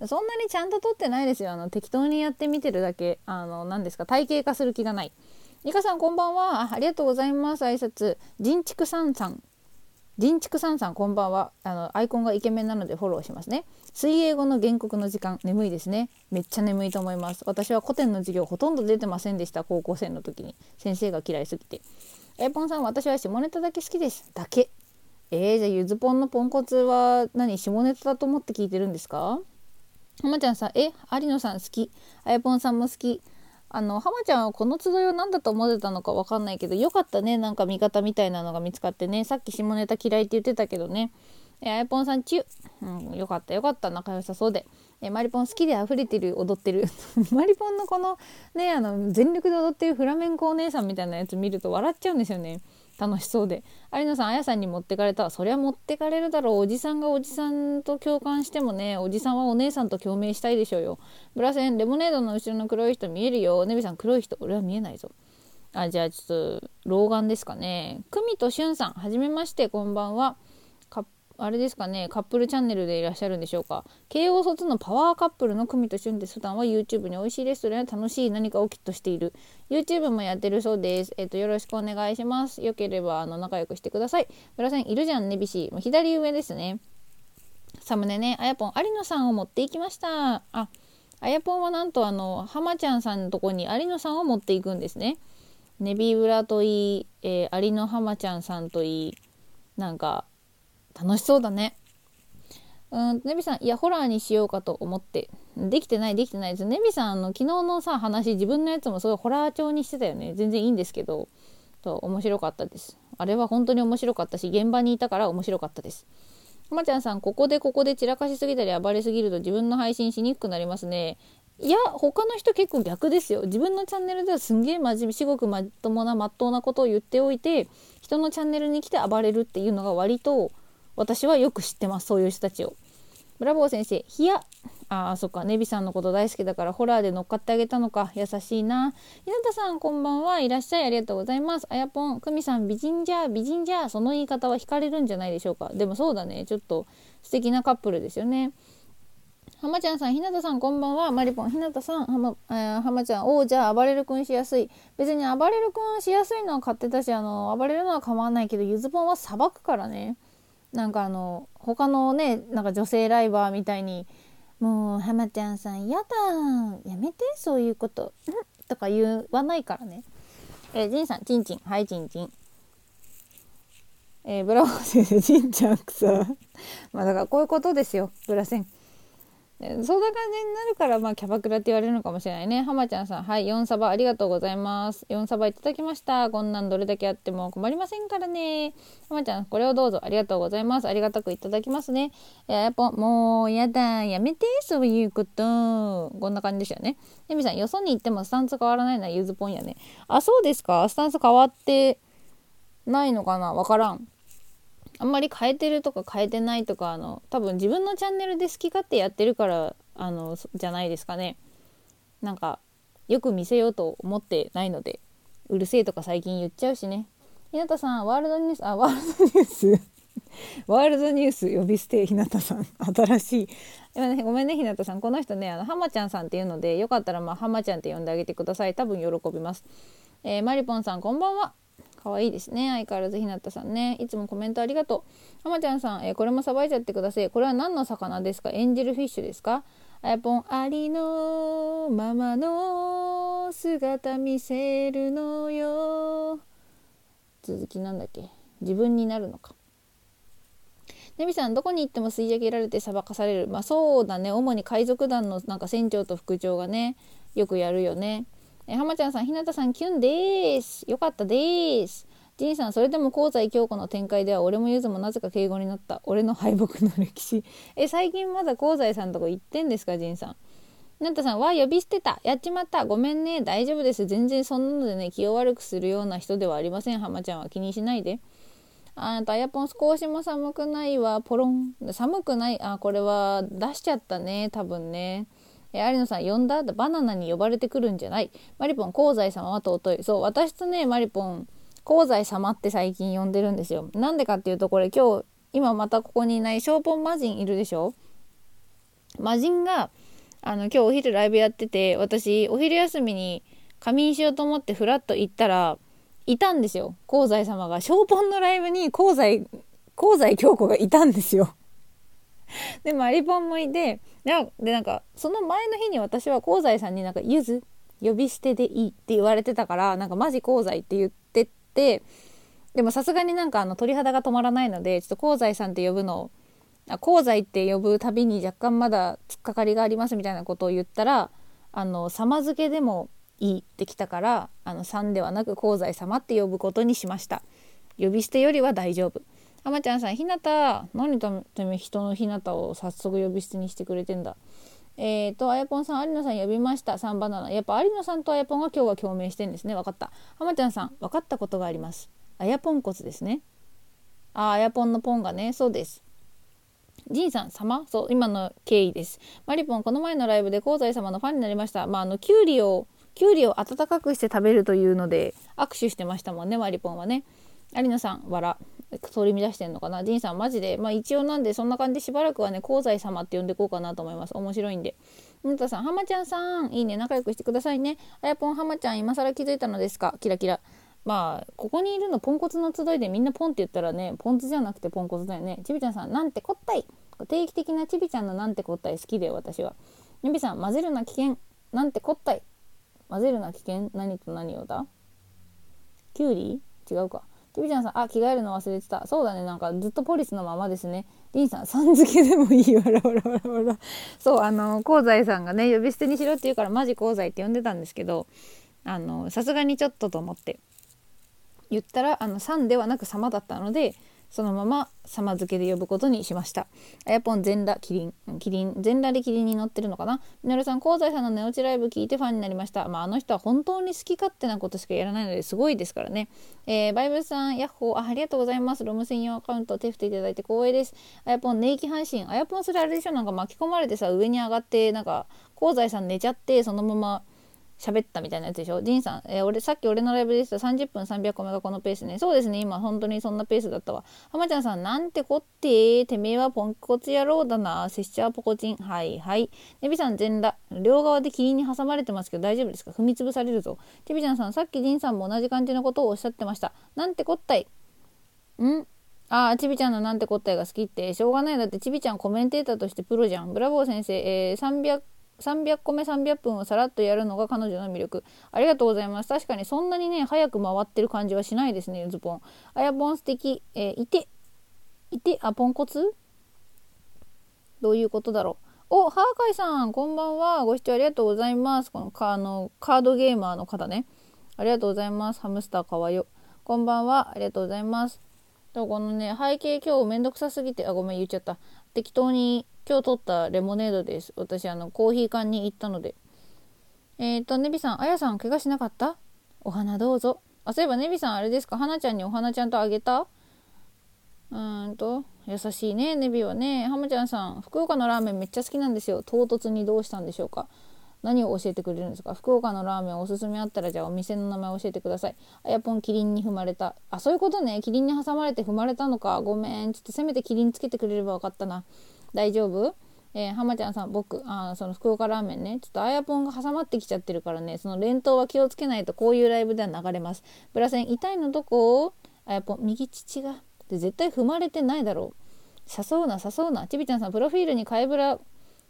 そんなにちゃんと取ってないですよ。あの適当にやってみてるだけ。あの何ですか？体系化する気がない。ニカさんこんばんは。あありがとうございます。挨拶。人畜さんさん。人畜さんさんこんばんはあのアイコンがイケメンなのでフォローしますね。水泳後の原告の時間眠いですね。めっちゃ眠いと思います。私は古典の授業ほとんど出てませんでした。高校生の時に。先生が嫌いすぎて。えポンさん私は下ネタだけ好きです。だけ。えー、じゃあゆずぽんのポンコツは何？下ネタだと思って聞いてるんですか？浜ちゃんさんえ有野さん好き。あやぽんさんも好き。あの浜ちゃんはこの集いを何だと思ってたのか分かんないけどよかったねなんか味方みたいなのが見つかってね。さっき下ネタ嫌いって言ってたけどね。えあやぽんさんチュうん、よかったよかった仲良さそうで。えマリポン好きで溢れてる踊ってる。マリポンのこのねあの全力で踊ってるフラメンコお姉さんみたいなやつ見ると笑っちゃうんですよね。楽しそうで。有野さんあやさんに持ってかれたそりゃ持ってかれるだろう。おじさんがおじさんと共感してもねおじさんはお姉さんと共鳴したいでしょうよ。ブラセンレモネードの後ろの黒い人見えるよネビさん黒い人俺は見えないぞあじゃあちょっと老眼ですかね。久美としゅんさんはじめましてこんばんは。あれですかねカップルチャンネルでいらっしゃるんでしょうか。慶応卒のパワーカップルの組と俊です普段は YouTube に美味しいレストランや楽しい何かをきっとしている。YouTube もやってるそうです。えっ、とよろしくお願いします。よければあの仲良くしてください。村さんいるじゃんねびし左上ですね。サムネね。あやぽん有野さんを持っていきました。ああやぽんはなんとあの浜ちゃんさんのとこに有野さんを持っていくんですね。ネビブラといい、えー、有野浜ちゃんさんといいなんか楽しそうだね。うんネビさんいやホラーにしようかと思って。できてないできてない。ですネビさんあの昨日のさ話自分のやつもすごいホラー調にしてたよね。全然いいんですけどと面白かったです。あれは本当に面白かったし現場にいたから面白かったです。まちゃんさんここでここで散らかしすぎたり暴れすぎると自分の配信しにくくなりますね。いや他の人結構逆ですよ。自分のチャンネルではすんげえ真面目至極まともなまっとうなことを言っておいて人のチャンネルに来て暴れるっていうのが割と私はよく知ってますそういう人たちを。ブラボー先生、ひや。ああ、そっか、ネビさんのこと大好きだからホラーで乗っかってあげたのか。優しいな。ひなたさん、こんばんは。いらっしゃい。ありがとうございます。あやぽん、くみさん、美人じゃ、美人じゃ。その言い方は惹かれるんじゃないでしょうか。でもそうだね。ちょっと素敵なカップルですよね。はまちゃんさん、ひなたさん、こんばんは。まりぽん、ひなたさん、はま、ちゃん、おう、じゃあ、暴れる君しやすい。別に暴れる君しやすいのは買ってたし、あの、暴れるのは構わないけど、ゆずぽんはさばくからね。なんかあの他のねなんか女性ライバーみたいに「もう浜ちゃんさんやだやめてそういうこと」とか言わないからね。えー、ジンさんちんちんはいチンチン。えー、ブラボー先生じんちゃんくさまあだからこういうことですよブラセン。そんな感じになるからまあキャバクラって言われるのかもしれないね。浜ちゃんさん、はい、4サバありがとうございます。4サバいただきました。こんなんどれだけあっても困りませんからね。浜ちゃん、これをどうぞありがとうございます。ありがたくいただきますね。えややっぱもうやだ、やめて、そういうこと。こんな感じでしたよね。エミさん、よそに行ってもスタンス変わらないのはゆずぽんやね。あ、そうですかスタンス変わってないのかなわからん。あんまり変えてるとか変えてないとかあの多分自分のチャンネルで好き勝手やってるからあのじゃないですかね。なんかよく見せようと思ってないのでうるせえとか最近言っちゃうしね。日向さんワールドニュースあワールドニュース。ワールドニュース呼び捨て日向さん。新しい。今ねごめんね日向さん。この人ねあの浜ちゃんさんっていうのでよかったらまあ浜ちゃんって呼んであげてください。多分喜びます、えー、マリポンさんこんばんは。可愛いですね。相変わらずひなたさんね。いつもコメントありがとう。浜ちゃんさん、えー、これもさばいちゃってください。これは何の魚ですか？エンジェルフィッシュですか？あやぽんありのままの姿見せるのよ。続きなんだっけ？自分になるのか。ネビさんどこに行っても吸い上げられて裁かされる。まあそうだね。主に海賊団のなんか船長と副長がねよくやるよね。え浜ちゃんさん、ひなたさん、キュンです。よかったです。ジンさん、それでも香西京子の展開では俺もゆずもなぜか敬語になった。俺の敗北の歴史。え、最近まだ香西さんとこ行ってんですか、ジンさん。なたさん、わ、呼び捨てた。やっちまった。ごめんね。大丈夫です。全然そんなのでね、気を悪くするような人ではありません。浜ちゃんは気にしないで。あなた、やっぱ少しも寒くないわ。ポロン。寒くない。あ、これは出しちゃったね。多分ね。え有野さん呼んだバナナに呼ばれてくるんじゃない？マリポン香西様は尊い。そう私とねマリポン香西様って最近呼んでるんですよ。なんでかっていうとこれ今日今またここにいないショーポン魔人いるでしょ？魔人があの今日お昼ライブやってて私お昼休みに仮眠しようと思ってフラッと行ったらいたんですよ香西様が。ショーポンのライブに香西香西京子がいたんですよ。でマリポンもいてでなんかその前の日に私は香西さんになんか「ゆず呼び捨てでいい」って言われてたからなんかマジ香西って言ってってでもさすがになんかあの鳥肌が止まらないのでちょっと香西さんって呼ぶのあ香西って呼ぶたびに若干まだ突っかかりがありますみたいなことを言ったらあの様付けでもいいってきたからあのさんではなく香西様って呼ぶことにしました。呼び捨てよりは大丈夫。あまちゃんさん、ひなた、何ため人のひなたを早速呼び捨てにしてくれてんだ。えーと、あやぽんさん、有野さん呼びました。3バナナ。やっぱ有野さんとあやぽんが今日は共鳴してんですね。分かった。はまちゃんさん、分かったことがあります。あやぽん骨ですね。あ、あやぽんのポンがね、そうです。ジンさん様？そう今の経緯ですマリポンこの前のライブで香西様のファンになりましたまああのキュウリをキュウリを温かくして食べるというので握手してましたもんねマリポンはね有野さん笑取り乱してんのかな？ジンさんマジで？まあ一応なんでそんな感じでしばらくはね香西様って呼んでこうかなと思います。面白いんで。むたさん浜ちゃんさん。いいね。仲良くしてくださいね。あやぽん浜ちゃん今更気づいたのですか？キラキラ。まあここにいるのポンコツの集いでみんなポンって言ったらねポンツじゃなくてポンコツだよね。ちびちゃんさんなんてこったい。定期的なちびちゃんのなんてこったい好きだよ私は。ゆびさん混ぜるな危険。なんてこったい。混ぜるな危険。何と何をだ？きゅうり違うか。キビちゃんさんあ着替えるの忘れてた。そうだね。なんかずっとポリスのままですね。りんさんさん付けでもいいわらわらわらわらそうあの香西さんがね呼び捨てにしろって言うからマジ香西って呼んでたんですけどあのさすがにちょっとと思って。言ったらあの「さん」ではなく「様」だったのでそのまま様付けで呼ぶことにしました。あやぽん全裸キリン、キリン、全裸でキリンに乗ってるのかな？みのるさん、香西さんの寝落ちライブ聞いてファンになりました。まあ、あの人は本当に好き勝手なことしかやらないのですごいですからね。えー、バイブルさん、ヤッホーあ、ありがとうございます。ロム専用アカウント手振っていただいて光栄です。あやぽん、寝息配信。あやぽんそれあれでしょ？なんか巻き込まれてさ、上に上がって、なんか、香西さん寝ちゃって、そのまま、喋ったみたいなやつでしょ？ジンさん、えー、俺さっき俺のライブでした30分300個目がこのペースね。そうですね今本当にそんなペースだったわ。浜ちゃんさんなんてこっててめえはポンコツ野郎だな。拙者はポコチンはいはい。ネビさん全裸。両側でキリンに挟まれてますけど大丈夫ですか？踏み潰されるぞ。テビちゃんさんさっきジンさんも同じ感じのことをおっしゃってました。なんてこったい？ん？ああ、ちびちゃんのなんてこったいが好きって、しょうがない。だってちびちゃんコメンテーターとしてプロじゃん。ブラボー先生、えー、300 300個目300分をさらっとやるのが彼女の魅力。ありがとうございます。確かにそんなにね早く回ってる感じはしないですねズポンあやぽん素敵。えー、いて。いてあポンコツ？どういうことだろう。おハーカイさんこんばんは。ご視聴ありがとうございます。このカあのカードゲーマーの方ね。ありがとうございます。ハムスターかわよ。こんばんは。ありがとうございます。とこのね背景今日めんどくさすぎて。あごめん言っちゃった。適当に今日取ったレモネードです。私、あの、コーヒー缶に行ったので。えっ、と、ネビさん、あやさん、怪我しなかった？お花どうぞ。あ、そういえばネビさん、あれですか？花ちゃんにお花ちゃんとあげた？うーんと、優しいね、ネビはね。ハムちゃんさん、福岡のラーメンめっちゃ好きなんですよ。唐突にどうしたんでしょうか？何を教えてくれるんですか？福岡のラーメンおすすめあったらじゃあお店の名前教えてください。あやぽんキリンに踏まれた。あ、そういうことね。キリンに挟まれて踏まれたのか。ごめん。ちょっとせめてキリンつけてくれればよかったな。大丈夫？えー、浜ちゃんさん僕あその福岡ラーメンねちょっとあやぽんが挟まってきちゃってるからねその連投は気をつけないとこういうライブでは流れます。ブラセン痛いのどこ？あやぽん右乳が。で絶対踏まれてないだろう。誘うな誘うな。ちびちゃんさんプロフィールに貝ブラ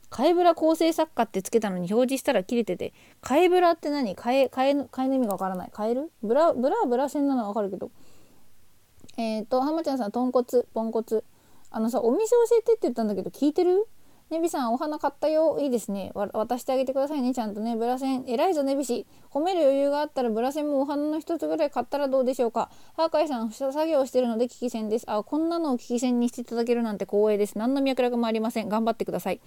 貝ブラ構成作家ってつけたのに表示したら切れてて。貝ブラって何？貝貝の貝の意味がわからない。カエルブラブラはブラセンなのはわかるけど。えっ、ー、と浜ちゃんさん豚骨ポンコツ。あのさお店教えてって言ったんだけど聞いてる？ネビさんお花買ったよいいですね渡してあげてくださいねちゃんとねブラセン偉いぞネビ氏褒める余裕があったらブラセンもお花の一つぐらい買ったらどうでしょうかハーカイさん作業してるので危機戦ですあこんなのを危機戦にしていただけるなんて光栄です何の脈絡もありません頑張ってください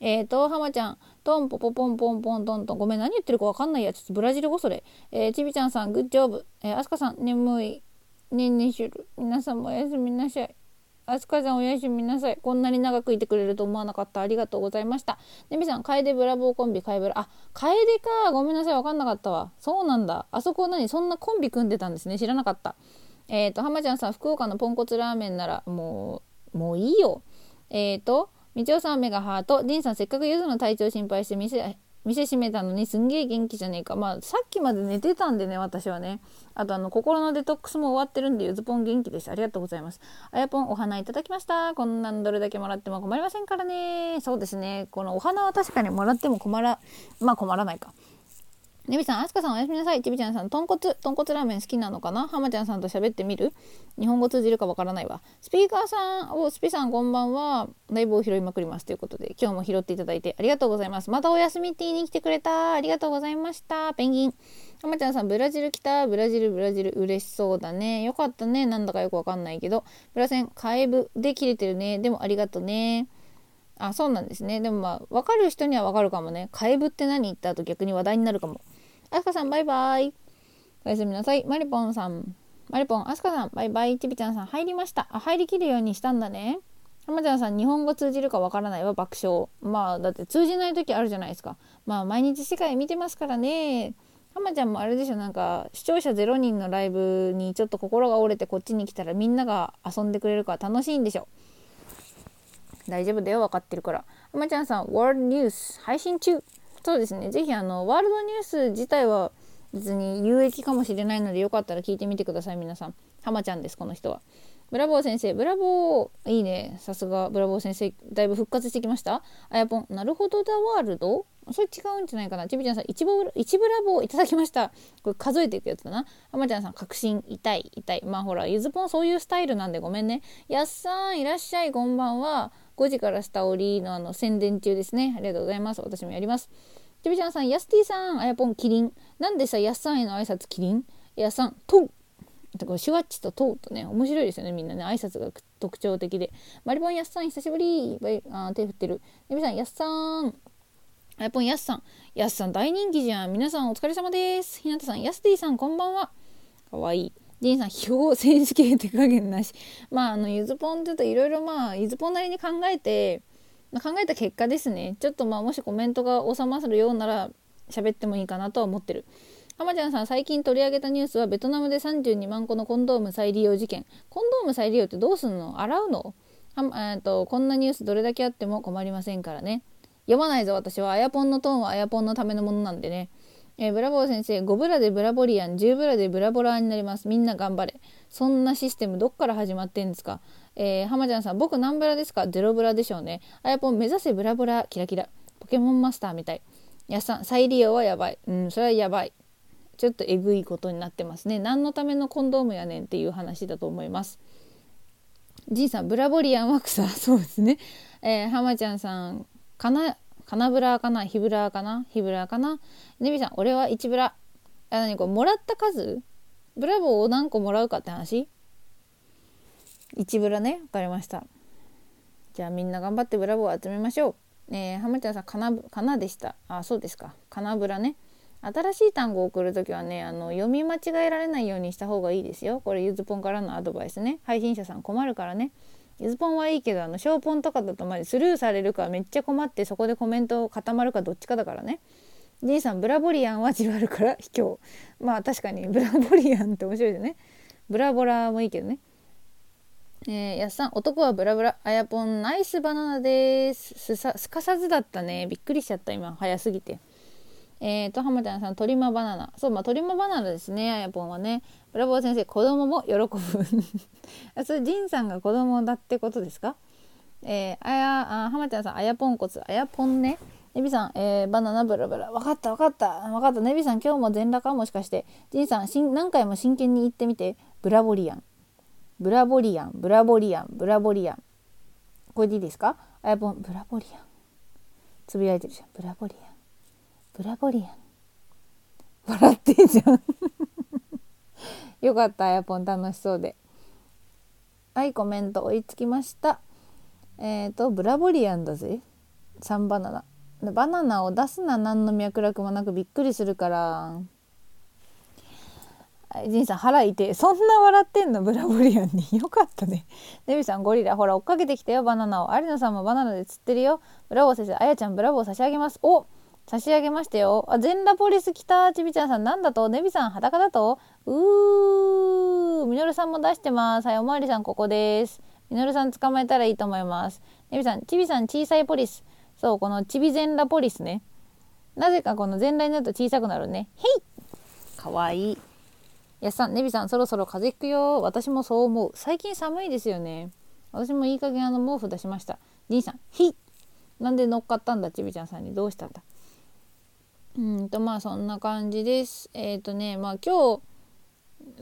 えーと、浜ちゃん、トンポポポンポンポントントン。ごめん、何言ってるかわかんないや。ちょっとブラジル語それ。えー、ちびちゃんさん、グッジョブ。えー、あすかさん、眠い。ねんねんしゅる。皆さんもおやすみなさい。あすかちゃんおやすみなさい。こんなに長くいてくれると思わなかった。ありがとうございました。ねみさん、楓ブラボーコンビ、楓ブラ。あ、楓か。ごめんなさい。わかんなかったわ。そうなんだ。あそこ何？そんなコンビ組んでたんですね。知らなかった。えっ、ー、と、浜ちゃんさん、福岡のポンコツラーメンなら、もう、もういいよ。えっ、ー、と、みちおさんメガハート、ディンさんせっかくゆずの体調心配して店店閉めたのにすんげえ元気じゃねえか。まあ、さっきまで寝てたんでね、私はね。あと、あの、心のデトックスも終わってるんで、ゆずぽん元気です。ありがとうございます。あやぽん、お花いただきました。こんなんどれだけもらっても困りませんからね。そうですね。このお花は確かにもらっても困ら、まあ困らないか。ねびさん、あすかさんおやすみなさい。ちびちゃんさん、豚骨、豚骨ラーメン好きなのかな？浜ちゃんさんと喋ってみる？日本語通じるかわからないわ。スピーカーさん、お、スピさんこんばんは。ライブを拾いまくります。ということで、今日も拾っていただいてありがとうございます。またお休みって言いに来てくれた。ありがとうございました。ペンギン。浜ちゃんさん、ブラジル来た？ブラジル、ブラジル、嬉しそうだね。よかったね。なんだかよくわかんないけど。ブラセン、カエブで切れてるね。でもありがとね。あ、そうなんですね。でもまあ、わかる人にはわかるかもね。カエブって何？言った後逆に話題になるかも。あすかさんバイバイ。おやすみなさい。マリポンさん。マリポン、あすかさんバイバイ。ちびちゃんさん入りました。あ、入りきるようにしたんだね。浜ちゃんさん、日本語通じるかわからないわ、爆笑。まあ、だって通じない時あるじゃないですか。まあ、毎日世界見てますからね。浜ちゃんもあれでしょなんか視聴者0人のライブにちょっと心が折れてこっちに来たらみんなが遊んでくれるから楽しいんでしょ大丈夫だよ分かってるから浜ちゃんさんワールドニュース配信中そうですね。是非あのワールドニュース自体は別に有益かもしれないのでよかったら聞いてみてください皆さん。浜ちゃんですこの人は。ブラボー先生。ブラボーいいね。さすがブラボー先生だいぶ復活してきました？あやぽん。なるほどだワールド？それ違うんじゃないかな。ちびちゃんさん一ブ一ブラボーいただきました。これ数えていくやつだな。あまちゃんさん確信痛い痛い。まあほらゆずぽんそういうスタイルなんでごめんね。やっさんいらっしゃいこんばんは。5時からしたおりのあの宣伝中ですね。ありがとうございます。私もやります。ちびちゃんさんやすティさんあやぽんキリンなんでさやっさんへの挨拶キリン？やっさんとこれシュワッチとトウとね面白いですよねみんなね挨拶が特徴的でマリボンやっさん久しぶりあ手振ってるねびさんやっさんあやぽんやすさん。やすさん大人気じゃん。皆さんお疲れ様です。ひなたさん、やすてぃさんこんばんは。かわいい。ジンさん、表政治系手加減なし。まあ、あの、ゆずぽんちょっといろいろまあ、ゆずぽんなりに考えて、まあ、考えた結果ですね。ちょっとまあ、もしコメントが収まるようなら、喋ってもいいかなとは思ってる。浜ちゃんさん、最近取り上げたニュースは、ベトナムで32万個のコンドーム再利用事件。コンドーム再利用ってどうすんの？洗うの？はえっとこんなニュースどれだけあっても困りませんからね。読まないぞ私はあやぽんのトーンはあやぽんのためのものなんでね、えー、ブラボー先生5ブラでブラボリアン10ブラでブラボラーになりますみんな頑張れそんなシステムどっから始まってんですか？えー、浜ちゃんさん僕何ブラですか？ゼロブラでしょうね。あやぽん目指せブラボラキラキラ。ポケモンマスターみたい。やさん再利用はやばい。うんそれはやばい。ちょっとえぐいことになってますね。何のためのコンドームやねんっていう話だと思います。じいさんブラボリアンは草 そうですね。えー、浜ちゃんさんかなかなブラかな？ヒブラかな？ヒブラかな？ネビさん俺は1ブラ。あ何これもらった数？ブラボーを何個もらうかって話？1ブラね分かりました。じゃあみんな頑張ってブラボーを集めましょう。えー、浜ちゃんさんかなかなでした。あそうですか。かなブラね。新しい単語を送るときはねあの読み間違えられないようにした方がいいですよ。これゆずぽんからのアドバイスね。配信者さん困るからね。ゆずぽんはいいけどあのショーポンとかだとまでスルーされるかめっちゃ困ってそこでコメント固まるかどっちかだからね。じいさんブラボリアンはじわるから卑怯。まあ確かにブラボリアンって面白いですね。ブラボラもいいけどね。えー、やっさん男はブラブラあやぽんナイスバナナですすさすかさずだったねびっくりしちゃった今早すぎてえーと、浜ちゃんさん、鳥間バナナ。そう、まあ、鳥間バナナですね、あやぽんはね。ブラボー先生、子供も喜ぶ。あ、それ、ジンさんが子供だってことですか？えー、あや、あ、浜ちゃんさん、あやぽんこつ、あやぽんね。ネビさん、えー、バナナブラブラ。わかった、わかった。わかった。ネビさん、今日も全裸か？もしかして。ジンさん、しん何回も真剣に言ってみて。ブラボリアン。ブラボリアン、ブラボリアン、ブラボリアン。これでいいですか？あやぽん、ブラボリアン。つぶやいてるじゃん。ブラボリアン。ブラボリアン。笑ってんじゃん。よかったあやぽん楽しそうで。はいコメント追いつきました。えっ、ー、とブラボリアンだぜ。3バナナ。バナナを出すな。何の脈絡もなくびっくりするから。ジンさん腹痛いそんな笑ってんの？ブラボリアンによかったね デビさんゴリラほら追っかけてきたよバナナを有野さんもバナナで釣ってるよブラボー先生あやちゃんブラボー差し上げますお差し上げましたよ。あ、全裸ポリス来た。ちびちゃんさん、なんだと？ネビさん、裸だと？うー。みのるさんも出してます。はい、おまわりさん、ここです。みのるさん捕まえたらいいと思います。ネビさん、ちびさん、小さいポリス。そう、このちび全裸ポリスね。なぜかこの全裸になると小さくなるね。へいかわいい。やすさん、ネビさん、そろそろ風邪ひくよ。私もそう思う。最近寒いですよね。私もいい加減あの毛布出しました。じいさん、ひいなんで乗っかったんだ、ちびちゃんさんに。どうしたんだ？うんとまあそんな感じです。えっ、ー、とねまあ今日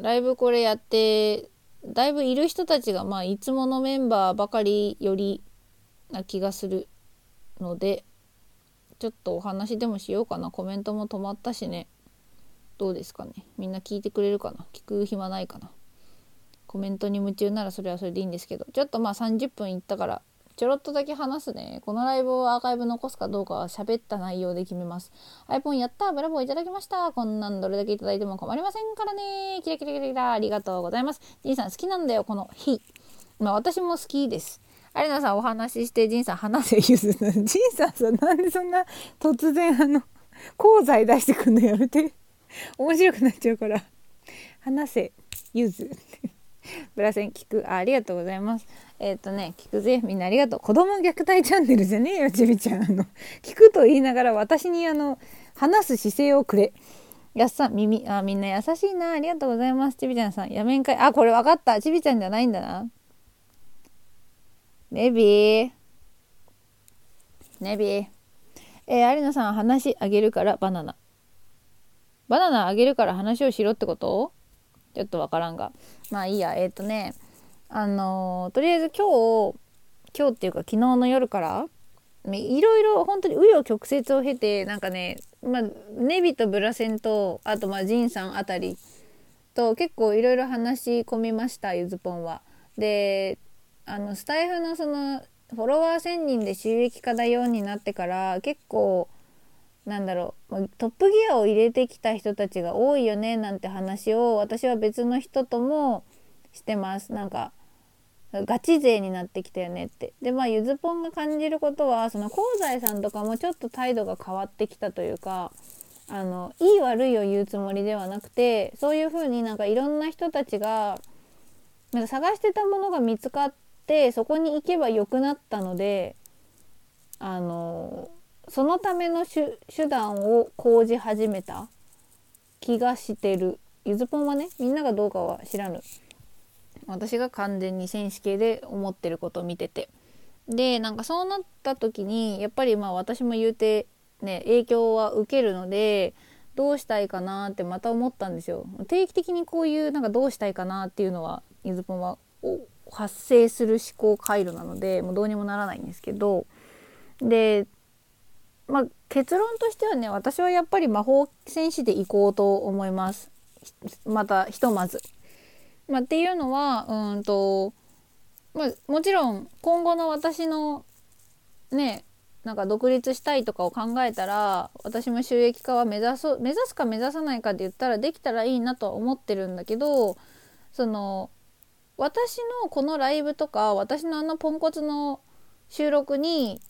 ライブこれやってだいぶいる人たちがまあいつものメンバーばかりよりな気がするのでちょっとお話でもしようかなコメントも止まったしねどうですかね？みんな聞いてくれるかな？聞く暇ないかな？コメントに夢中ならそれはそれでいいんですけどちょっとまあ30分いったからちょろっとだけ話すね。このライブをアーカイブ残すかどうかは喋った内容で決めます。iPhone やったブラボーいただきましたこんなんどれだけいただいても困りませんからねキラキラキラキラありがとうございます。ジンさん好きなんだよ、この日。まあ私も好きです。有野さんお話しして、ジンさん話せゆず。ジンさんさ、なんでそんな突然あの、功罪出してくんのやめて。面白くなっちゃうから。話せゆず。ブラセン聞く。あありがとうございます。えっ、ー、とね聞くぜ。みんなありがとう。子供虐待チャンネルじゃねえよちびちゃん。あの聞くと言いながら私にあの話す姿勢をくれ。やっさん耳。あみんな優しいな。ありがとうございます。ちびちゃんさん。やめんかい。あこれ分かった。ちびちゃんじゃないんだな。ネビー。ネビー。えー、有野さん話あげるからバナナ。バナナあげるから話をしろってこと？ちょっとわからんが。まあいいや。えっ、ー、とねあのー、とりあえず今日今日っていうか昨日の夜からいろいろ本当に紆余曲折を経てなんかねまあネビとブラセンとあとまあジンさんあたりと結構いろいろ話し込みましたゆずぽんは。であのスタイフのそのフォロワー1,000人で収益化だようになってから結構なんだろう。トップギアを入れてきた人たちが多いよねなんて話を私は別の人ともしてます。なんかガチ勢になってきたよねって。でまあゆずぽんが感じることはその香西さんとかもちょっと態度が変わってきたというかあのいい悪いを言うつもりではなくてそういう風になんかいろんな人たちがなんか探してたものが見つかってそこに行けばよくなったのであのそのための手段を講じ始めた気がしてる。ゆずぽんはねみんながどうかは知らぬ。私が完全に選手系で思ってることを見てて。でなんかそうなった時にやっぱりまあ私も言うてね影響は受けるのでどうしたいかなってまた思ったんですよ。定期的にこういうなんかどうしたいかなっていうのはゆずぽんは発生する思考回路なのでもうどうにもならないんですけど。でまあ結論としてはね私はやっぱり魔法戦士で行こうと思いますまたひとまず。まあ、っていうのはうんと、まあ、もちろん今後の私のねなんか独立したいとかを考えたら私も収益化は目指す目指すか目指さないかって言ったらできたらいいなとは思ってるんだけどその私のこのライブとか私のあのポンコツの収録に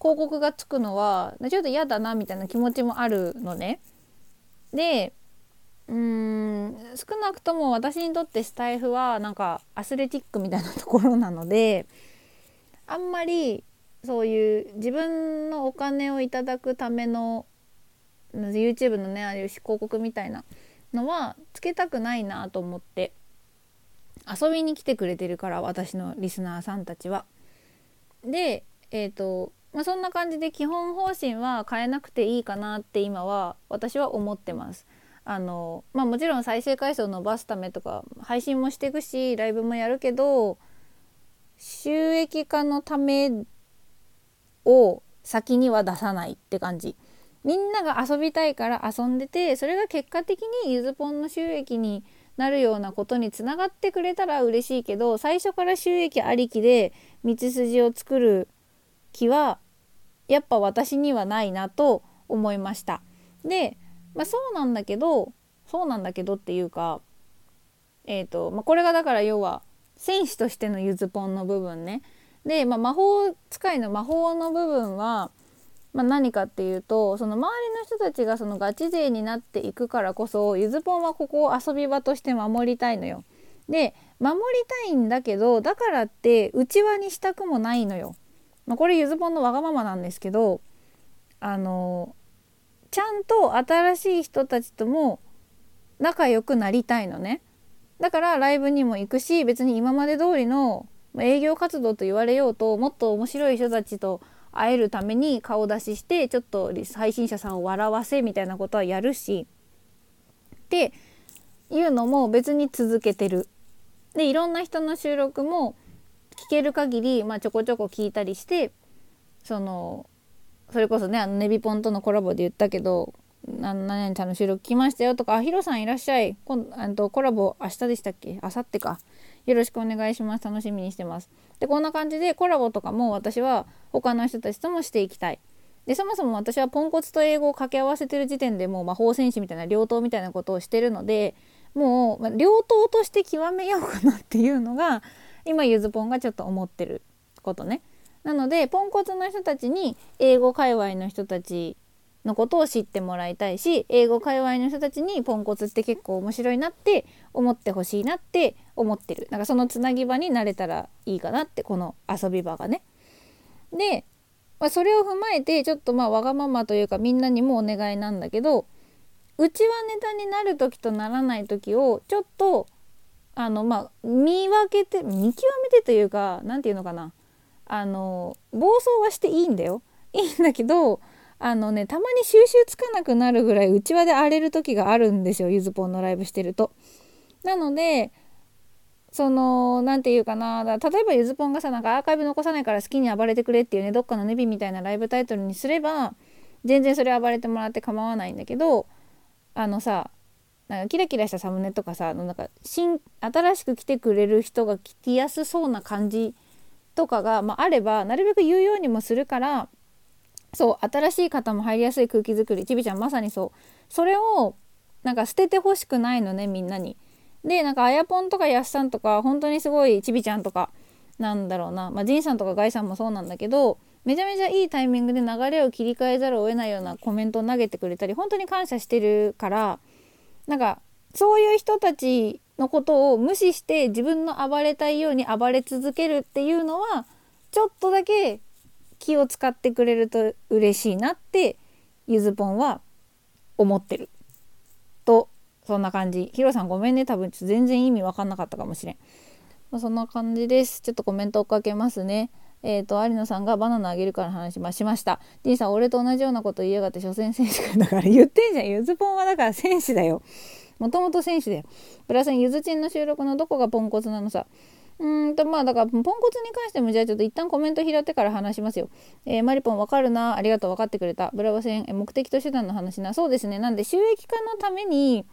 広告がつくのはちょっと嫌だなみたいな気持ちもあるのね。でうーん少なくとも私にとってスタイフはなんかアスレティックみたいなところなのであんまりそういう自分のお金をいただくための YouTube のねああいう広告みたいなのはつけたくないなと思って遊びに来てくれてるから私のリスナーさんたちは。でえっ、ー、とまあ、そんな感じで基本方針は変えなくていいかなって今は私は思ってます。あのまあもちろん再生回数を伸ばすためとか配信もしていくしライブもやるけど収益化のためを先には出さないって感じ。みんなが遊びたいから遊んでてそれが結果的にゆずぽんの収益になるようなことにつながってくれたら嬉しいけど最初から収益ありきで道筋を作る気はやっぱ私にはないなと思いました。で、まあ、そうなんだけどそうなんだけどっていうかえっ、ー、と、まあ、これがだから要は戦士としてのゆずぽんの部分ね。で、まあ、魔法使いの魔法の部分はまあ、何かっていうとその周りの人たちがそのガチ勢になっていくからこそゆずぽんはここを遊び場として守りたいのよ。で守りたいんだけどだからって内輪にしたくもないのよ。まあ、これゆずぽんのわがままなんですけどあのちゃんと新しい人たちとも仲良くなりたいのね。だからライブにも行くし別に今まで通りの営業活動と言われようともっと面白い人たちと会えるために顔出ししてちょっと配信者さんを笑わせみたいなことはやるしっていうのも別に続けてる。でいろんな人の収録も聞ける限り、まあ、ちょこちょこ聞いたりしてそのそれこそねあのネビポンとのコラボで言ったけど「何々ちゃんの収録来ましたよ」とか「あヒロさんいらっしゃい。今あとコラボ明日でしたっけ？明後日か。よろしくお願いします。楽しみにしてます」でこんな感じでコラボとかも私は他の人たちともしていきたい。でそもそも私はポンコツと英語を掛け合わせてる時点でもう魔法戦士みたいな両党みたいなことをしてるのでもう、両党として極めようかなっていうのが今ゆずぽんがちょっと思ってることね。なのでポンコツの人たちに英語界隈の人たちのことを知ってもらいたいし英語界隈の人たちにポンコツって結構面白いなって思ってほしいなって思ってるなんかそのつなぎ場になれたらいいかなってこの遊び場がね。で、まあ、それを踏まえてちょっとまあわがままというかみんなにもお願いなんだけどうちはネタになる時とならない時をちょっとあのまあ見分けて見極めてというか何て言うのかな。あの暴走はしていいんだよ。いいんだけどあのねたまに収集つかなくなるぐらいうちわで荒れる時があるんですよゆずぽんのライブしてると。なのでその何て言うかな。例えばゆずぽんがさなんかアーカイブ残さないから好きに暴れてくれっていうねどっかのネビみたいなライブタイトルにすれば全然それ暴れてもらって構わないんだけどあのさなんかキラキラしたサムネとかさなんか新新しく来てくれる人が来やすそうな感じとかが、まあ、あればなるべく言うようにもするからそう新しい方も入りやすい空気づくりちびちゃんまさにそうそれをなんか捨ててほしくないのねみんなに。でなんかあやぽんとかやすさんとか本当にすごいちびちゃんとかなんだろうなまあジンさんとかガイさんもそうなんだけどめちゃめちゃいいタイミングで流れを切り替えざるを得ないようなコメントを投げてくれたり本当に感謝してるからなんかそういう人たちのことを無視して自分の暴れたいように暴れ続けるっていうのはちょっとだけ気を使ってくれると嬉しいなってゆずぽんは思ってる。とそんな感じ。ヒロさんごめんね。多分全然意味わかんなかったかもしれん、まあ、そんな感じです。ちょっとコメント追っかけますね。えっ、ー、と有野さんがバナナあげるから話しました。ディさん俺と同じようなこと言いやがって所詮選手だから言ってんじゃんゆずぽんは。だから選手だよ。もともと選手だよ。プラスゆずちんの収録のどこがポンコツなのさ。うんとまあだからポンコツに関してもじゃあちょっと一旦コメント拾ってから話しますよ。えー、マリポンわかるな。ありがとう。分かってくれた。ブラボ戦目的と手段の話な。そうですね。なんで収益化のために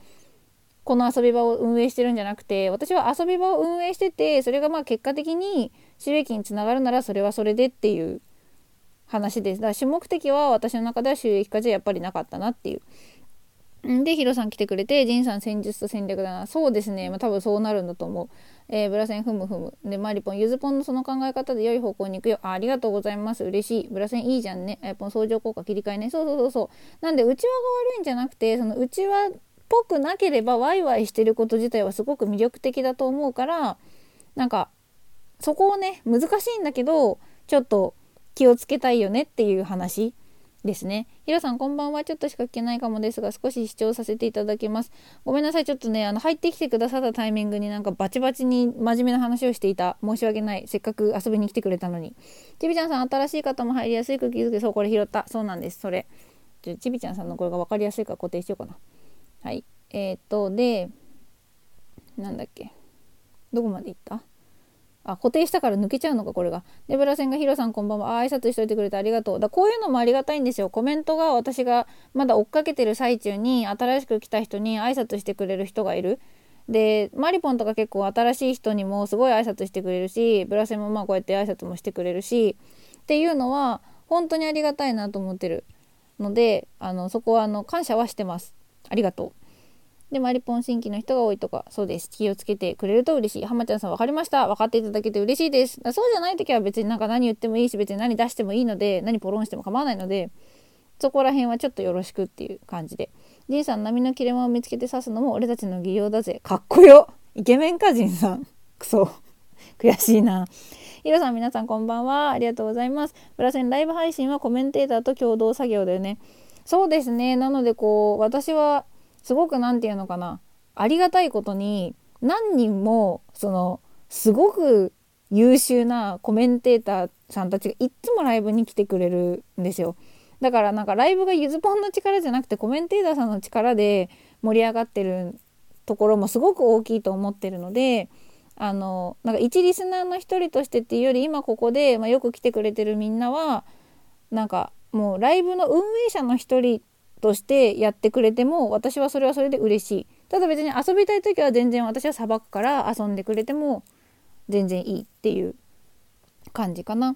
この遊び場を運営してるんじゃなくて私は遊び場を運営しててそれがまあ結果的に収益につながるならそれはそれでっていう話です。だから主目的は私の中では収益化じゃやっぱりなかったなっていう。で、ヒロさん来てくれて、ジンさん戦術と戦略だな。そうですね。まあ、多分そうなるんだと思う。えー、ブラセンふむふむ。で、マリポン、ゆずぽんのその考え方で良い方向に行くよ。あありがとうございます。嬉しい。ブラセンいいじゃんね。えポン相乗効果切り替えね。そうそうそうそう。なんで、内輪が悪いんじゃなくて、その内輪っぽくなければワイワイしてること自体はすごく魅力的だと思うから、なんか、そこをね、難しいんだけど、ちょっと気をつけたいよねっていう話。ですね。ひろさんこんばんは。ちょっとしか聞けないかもですが、少し視聴させていただきます。ごめんなさい。ちょっとね、あの、入ってきてくださったタイミングになんかバチバチに真面目な話をしていた。申し訳ない。せっかく遊びに来てくれたのに。ちびちゃんさん、新しい方も入りやすいく気づけ。そう、これ拾った。そうなんです。それ。ちちびちゃんさんのこれが分かりやすいから固定しようかな。はい。えー、っと、で、なんだっけ。どこまで行った？あ、固定したから抜けちゃうのか、これが。で、ブラセンがヒロさんこんばんは。あ、挨拶しといてくれてありがとう。だこういうのもありがたいんですよ。コメントが私がまだ追っかけてる最中に、新しく来た人に挨拶してくれる人がいる。で、マリポンとか結構新しい人にもすごい挨拶してくれるし、ブラセンもまあこうやって挨拶もしてくれるし、っていうのは、本当にありがたいなと思ってるので、あの、そこはあの、感謝はしてます。ありがとう。で、マリポン新規の人が多いとか、そうです。気をつけてくれると嬉しい。浜ちゃんさん分かりました。分かっていただけて嬉しいです。そうじゃない時は別になんか何言ってもいいし、別に何出してもいいので、何ポロンしても構わないので、そこら辺はちょっとよろしくっていう感じで。ジンさん、波の切れ間を見つけて刺すのも俺たちの技量だぜ。かっこよイケメンか、ジンさん。くそ。悔しいな。ヒロさん、皆さんこんばんは。ありがとうございます。プラセンライブ配信はコメンテーターと共同作業だよね。そうですね。なので、こう、私はすごく何て言うのかなありがたいことに何人もそのすごく優秀なコメンテーターさんたちがいっつもライブに来てくれるんですよ。だからなんかライブがゆずぽんの力じゃなくてコメンテーターさんの力で盛り上がってるところもすごく大きいと思ってるのであのなんか一リスナーの一人としてっていうより今ここで、まあ、よく来てくれてるみんなはなんかもうライブの運営者の一人としてやってくれても私はそれはそれで嬉しいただ別に遊びたい時は全然私はさばくから遊んでくれても全然いいっていう感じかな。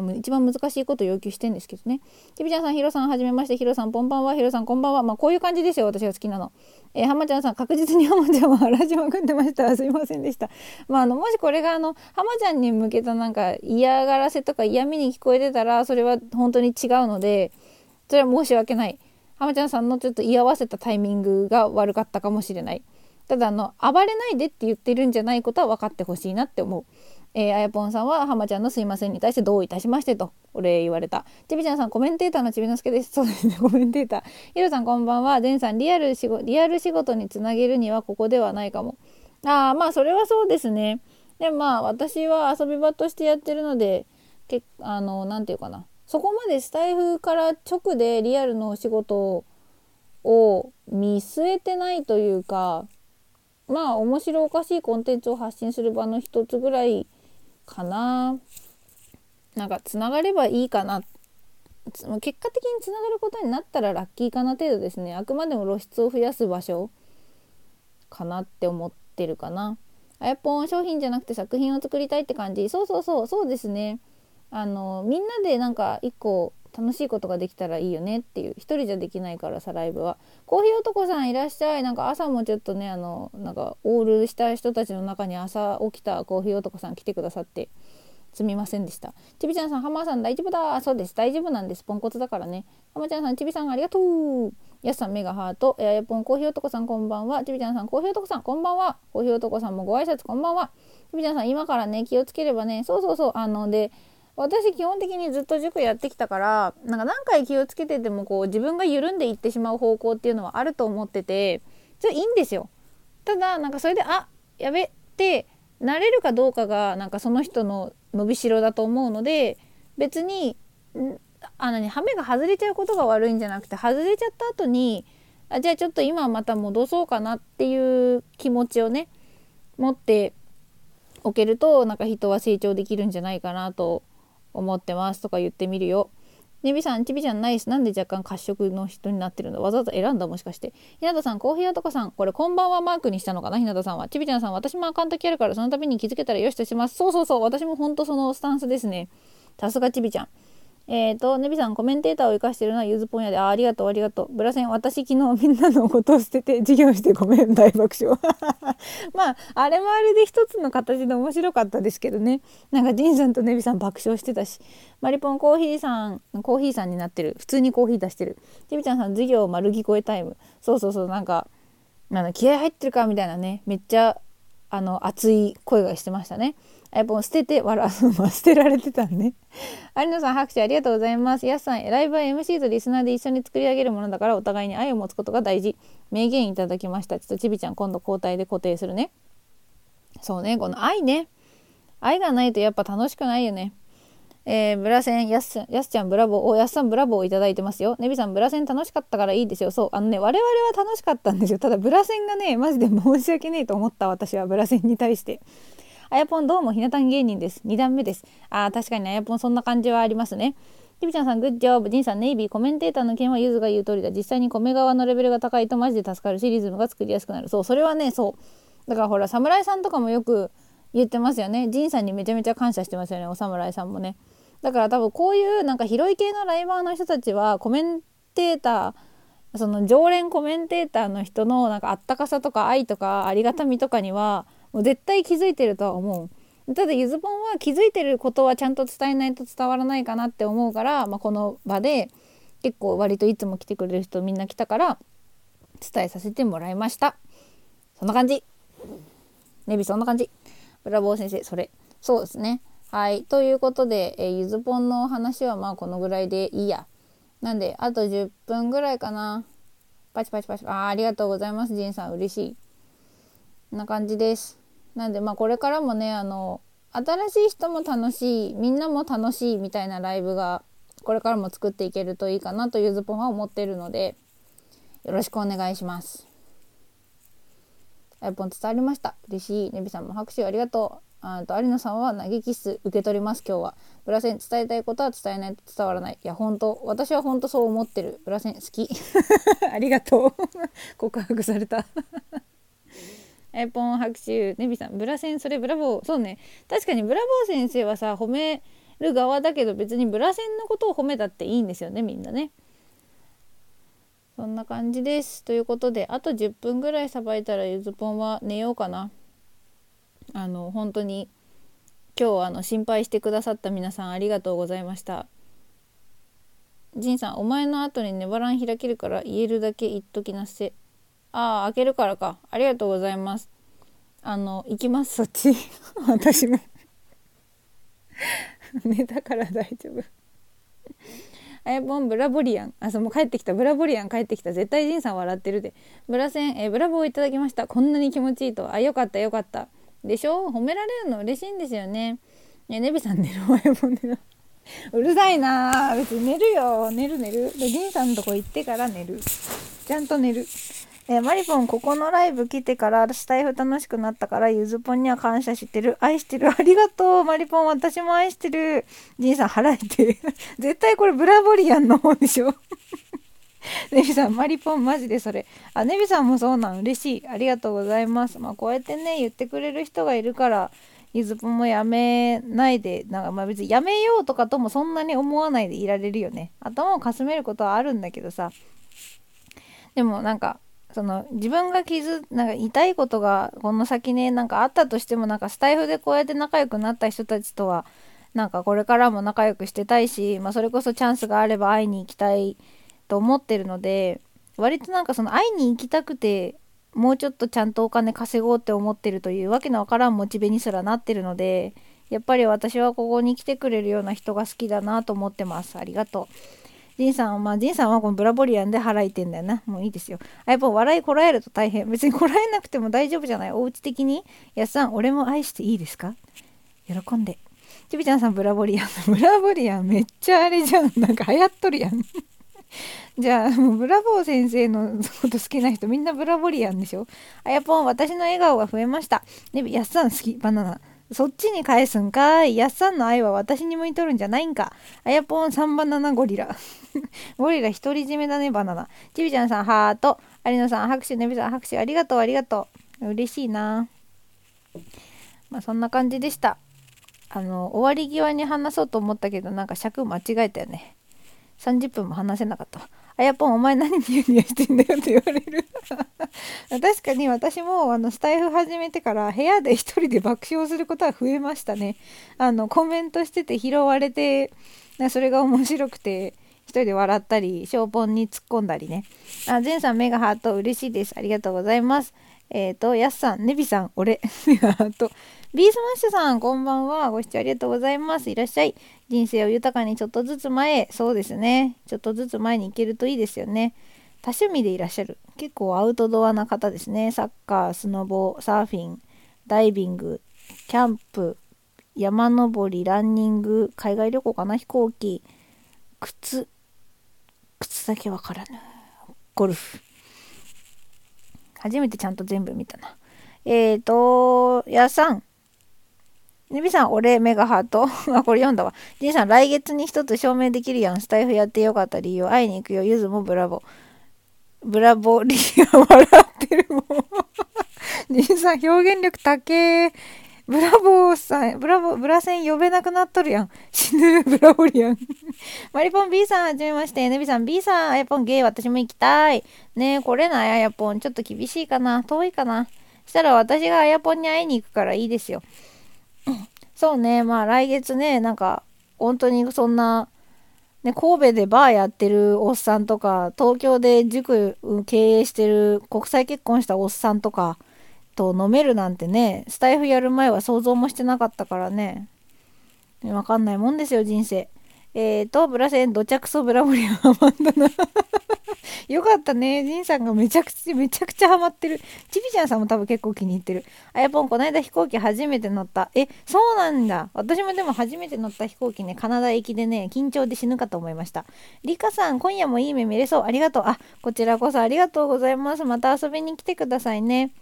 まあ、一番難しいことを要求してんですけどね。きびちゃんさん、ひろさん、はじめまして。ひろさん、こんばんは。ひろさん、こんばんは。まあ、こういう感じですよ。私が好きなの。えー、浜ちゃんさん、確実に 浜ちゃんはラジオ組んでました。すいませんでした。まあ、あの、もしこれが、あの、浜ちゃんに向けたなんか嫌がらせとか嫌味に聞こえてたら、それは本当に違うので、それは申し訳ない浜ちゃんさんのちょっと居合わせたタイミングが悪かったかもしれないただあの暴れないでって言ってるんじゃないことは分かってほしいなって思うえー、あやぽんさんは浜ちゃんのすいませんに対してどういたしましてとお礼言われた。ちびちゃんさんコメンテーターのちびのすけです。そうですね。コメンテーター。ひろさんこんばんは。でんさんリアル仕事リアル仕事につなげるにはここではないかも。ああまあそれはそうですね。でまあ私は遊び場としてやってるのでけあの何て言うかな。そこまでスタイフから直でリアルのお仕事を見据えてないというかまあ面白おかしいコンテンツを発信する場の一つぐらいかな。なんかつながればいいかな。結果的につながることになったらラッキーかな程度ですね。あくまでも露出を増やす場所かなって思ってるかな。あやぽん商品じゃなくて作品を作りたいって感じ。そうそうそう。そうですね。あのみんなでなんか一個楽しいことができたらいいよねっていう。一人じゃできないからさライブは。コーヒー男さんいらっしゃい。なんか朝もちょっとねあのなんかオールした人たちの中に朝起きたコーヒー男さん来てくださってすみませんでした。ちびちゃんさんハマさん大丈夫だ。そうです。大丈夫なんです。ポンコツだからね。ハマちゃんさんちびさんありがとう。やすさんメガハート。ややぽんコーヒー男さんこんばんは。ちびちゃんさんコーヒー男さんこんばんは。コーヒー男さんもご挨拶こんばんは。ちびちゃんさん今からね気をつければね。そうそうそう。あので私基本的にずっと塾やってきたからなんか何回気をつけててもこう自分が緩んでいってしまう方向っていうのはあると思っててそれいいんですよ。ただなんかそれであやべってなれるかどうかがなんかその人の伸びしろだと思うので別にあのねハメが外れちゃうことが悪いんじゃなくて外れちゃった後にあじゃあちょっと今また戻そうかなっていう気持ちをね持っておけるとなんか人は成長できるんじゃないかなと思ってますとか言ってみるよ。ねびさん、ちびちゃんナイス。なんで若干褐色の人になってるの？わざわざ選んだ？もしかして。ひなたさん、コーヒー屋とかさん。これ、こんばんはマークにしたのかな？ひなたさんは。ちびちゃんさん、私もアカウントあるから、その度に気づけたらよしとします。そうそうそう。私もほんとそのスタンスですね。さすがちびちゃん。えっ、ー、と、ネビさん、コメンテーターを生かしてるのはゆずぽんやで。あ、ありがとう、ありがとう。ブラセン、私昨日みんなのことを捨てて授業してごめん、大爆笑。まあ、あれもあれで一つの形で面白かったですけどね。なんか、ジンさんとネビさん爆笑してたし。マリポンコーヒーさん、コーヒーさんになってる。普通にコーヒー出してる。ちびちゃんさん、授業丸聞こえタイム。そうそうそう、なんか、なん気合入ってるかみたいなね。めっちゃ、あの、熱い声がしてましたね。やっぱ捨てて笑う、まあ、捨てられてたね。有野さん拍手ありがとうございます。やすさん、ライブは MC とリスナーで一緒に作り上げるものだからお互いに愛を持つことが大事。名言いただきました。ちょっとちびちゃん今度交代で固定するね。そうね、この愛ね。愛がないとやっぱ楽しくないよね。えー、ブラセン、やすやすちゃんブラボー、お、やすさんブラボーいただいてますよ。ねびさん、ブラセン楽しかったからいいですよ。そう、あのね、我々は楽しかったんですよ。ただ、ブラセンがね、マジで申し訳ねえと思った、私は、ブラセンに対して。あやぽんどうもひなたん芸人です。2段目です。あ確かにあやぽんそんな感じはありますね。きびちゃんさん、グッジョブ。ジンさん、ネイビー。コメンテーターの件はゆずが言う通りだ。実際に米側のレベルが高いとマジで助かるし、リズムが作りやすくなる。そう、それはね、そう。だからほら、侍さんとかもよく言ってますよね。ジンさんにめちゃめちゃ感謝してますよね、お侍さんもね。だから多分こういうなんか広い系のライバーの人たちはコメンテーター、その常連コメンテーターの人のなんかあったかさとか愛とかありがたみとかにはもう絶対気づいてるとは思う。ただゆずぽんは気づいてることはちゃんと伝えないと伝わらないかなって思うから、まあ、この場で結構割といつも来てくれる人みんな来たから伝えさせてもらいました。そんな感じ。ネビそんな感じ。ブラボー先生それ。そうですね。はい。ということで、え、ゆずぽんの話はまあこのぐらいでいいや。なんであと10分ぐらいかな。パチパチパチ。あありがとうございます。ジンさん嬉しい。こんな感じです。なんでまあこれからもねあの新しい人も楽しいみんなも楽しいみたいなライブがこれからも作っていけるといいかなとゆずぽんは思ってるのでよろしくお願いします。あやぽん伝わりました。嬉しい。ねびさんも拍手ありがとう。あと有野さんは嘆き室受け取ります今日は。ブラセン伝えたいことは伝えないと伝わらない。いや本当私は本当そう思ってる。ブラセン好き。ありがとう。告白されたえポン拍手。ネビさんブラセンそれブラボー。そうね。確かにブラボー先生はさ褒める側だけど別にブラセンのことを褒めたっていいんですよねみんなね。そんな感じです。ということであと10分ぐらいさばいたらゆずぽんは寝ようかな。あの本当に今日あの心配してくださった皆さんありがとうございました。ジンさんお前の後にネバラン開けるから言えるだけ言っときなせ。ああ開けるからか。ありがとうございます。あの行きますそっち 私も。寝たから大丈夫。あやぽんブラボリアン。あそうもう帰ってきた。ブラボリアン帰ってきた。絶対ジンさん笑ってるで。ブラセンえブラボーいただきました。こんなに気持ちいいとあよかったよかった。でしょ？褒められるの。嬉しいんですよね。ねねびさん寝るあやぽん寝る。うるさいな。別に寝るよ。寝る寝る。でジンさんのとこ行ってから寝る。ちゃんと寝る。えー、マリポンここのライブ来てからスタイフ楽しくなったからゆずぽんには感謝してる。愛してる。ありがとう。マリポン私も愛してる。ジンさん払えて。絶対これブラボリアンの方でしょ。ネビさんマリポンマジでそれ。あネビさんもそうなん嬉しい。ありがとうございます。まあこうやってね言ってくれる人がいるからゆずぽんもやめないで。なんかまあ別にやめようとかともそんなに思わないでいられるよね。頭をかすめることはあるんだけどさ。でもなんかその自分が傷なんか痛いことがこの先ねなんかあったとしてもなんかスタイフでこうやって仲良くなった人たちとはなんかこれからも仲良くしてたいし、まあ、それこそチャンスがあれば会いに行きたいと思ってるので割となんかその会いに行きたくてもうちょっとちゃんとお金稼ごうって思ってるというわけのわからんモチベにすらなってるのでやっぱり私はここに来てくれるような人が好きだなと思ってますありがとう。ジンさんは、まあ、ジンさんはこのブラボリアンで払いてんだよな。もういいですよ。あやっぱ笑いこらえると大変。別にこらえなくても大丈夫じゃない。おうち的に。やっさん、俺も愛していいですか？喜んで。ちびちゃんさん、ブラボリアン。ブラボリアンめっちゃあれじゃん。なんか流行っとるやん。じゃあ、もうブラボー先生のこと好きな人みんなブラボリアンでしょ？あやぽん、私の笑顔が増えました。で、やっさん好き、バナナ。そっちに返すんか？い。やっさんの愛は私に向いとるんじゃないんか？あやぽん3バナナゴリラ。ゴリラ独り占めだね、バナナ。ちびちゃんさん、ハート。有野さん、拍手、ねびさん、拍手、ありがとう、ありがとう。嬉しいな。まあ、そんな感じでした。あの、終わり際に話そうと思ったけど、なんか尺間違えたよね。30分も話せなかったあやぽんお前何ニヤニヤしてんだよって言われる 確かに私もあのスタイフ始めてから部屋で一人で爆笑することは増えましたねあのコメントしてて拾われてそれが面白くて一人で笑ったりショーポンに突っ込んだりねあゼンさんメガハート嬉しいですありがとうございますえっ、ー、とやすさんネビさん俺 ビースマッシュさん、こんばんは。ご視聴ありがとうございます。いらっしゃい。人生を豊かにちょっとずつ前。そうですね。ちょっとずつ前に行けるといいですよね。多趣味でいらっしゃる。結構アウトドアな方ですね。サッカー、スノボ、サーフィン、ダイビング、キャンプ、山登り、ランニング、海外旅行かな飛行機、靴、靴だけわからぬ。ゴルフ。初めてちゃんと全部見たな。えっ、ー、と、やさん。ねびさん、俺、メガハート。あ、これ読んだわ。じいさん、来月に一つ証明できるやん。スタイフやってよかった理由。会いに行くよ。ゆずもブラボ。ブラボリア 笑ってるもん。じいさん、表現力高え。ブラボーさん、ブラボー、ブラセン呼べなくなっとるやん。死ぬ、ブラボリアン。マリポン B さん、はじめまして。ネビさん、B さん、あやぽん、ゲイ、私も行きたい。ねえ、来れないあやぽん。ちょっと厳しいかな。遠いかな。したら私があやぽんに会いに行くからいいですよ。そうね、まあ来月ね、なんか、本当にそんな、ね、神戸でバーやってるおっさんとか、東京で塾経営してる国際結婚したおっさんとかと飲めるなんてね、スタイフやる前は想像もしてなかったからね。わかんないもんですよ、人生。えーと、ブラセン、どちゃくそブラボリアハマったな よかったね。ジンさんがめちゃくちゃ、めちゃくちゃハマってる。ちびちゃんさんも多分結構気に入ってる。あやぽん、この間飛行機初めて乗った。え、そうなんだ。私もでも初めて乗った飛行機ね、カナダ行きでね、緊張で死ぬかと思いました。リカさん、今夜もいい目見れそう。ありがとう。あ、こちらこそありがとうございます。また遊びに来てくださいね。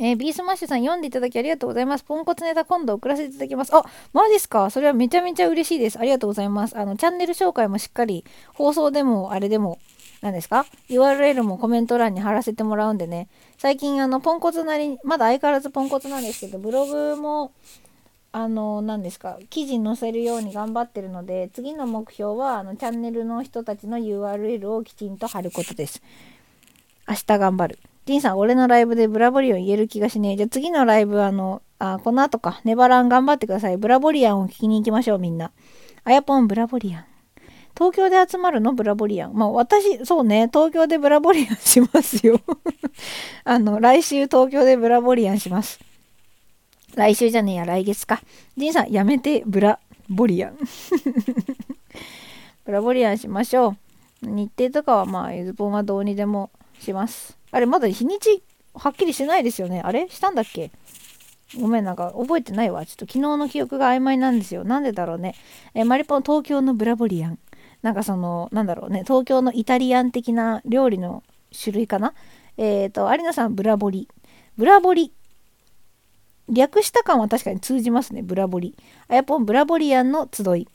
えー、ビースマッシュさん読んでいただきありがとうございます。ポンコツネタ今度送らせていただきます。あ、マジっすか？それはめちゃめちゃ嬉しいです。ありがとうございます。あの、チャンネル紹介もしっかり、放送でも、あれでも、何ですか ?URL もコメント欄に貼らせてもらうんでね。最近、あの、ポンコツなり、まだ相変わらずポンコツなんですけど、ブログも、あの、何ですか、記事載せるように頑張ってるので、次の目標は、あの、チャンネルの人たちの URL をきちんと貼ることです。明日頑張る。ジンさん、俺のライブでブラボリオン言える気がしねえ。じゃあ次のライブ、あの、あ、この後か、ネバラン頑張ってください。ブラボリアンを聞きに行きましょう、みんな。あやぽん、ブラボリアン。東京で集まるの？ブラボリアン。まあ私、そうね、東京でブラボリアンしますよ。あの、来週東京でブラボリアンします。来週じゃねえや、来月か。ジンさん、やめて、ブラボリアン。ブラボリアンしましょう。日程とかはまあ、ゆずぽんはどうにでもします。あれ、まだ日にちはっきりしてないですよね。あれ？したんだっけ？ごめん、なんか覚えてないわ。ちょっと昨日の記憶が曖昧なんですよ。なんでだろうね。えー、マリポン東京のブラボリアン。なんかその、なんだろうね。東京のイタリアン的な料理の種類かな？えっ、ー、と、有野さん、ブラボリ。ブラボリ。略した感は確かに通じますね。ブラボリ。あやぽん、ブラボリアンの集い。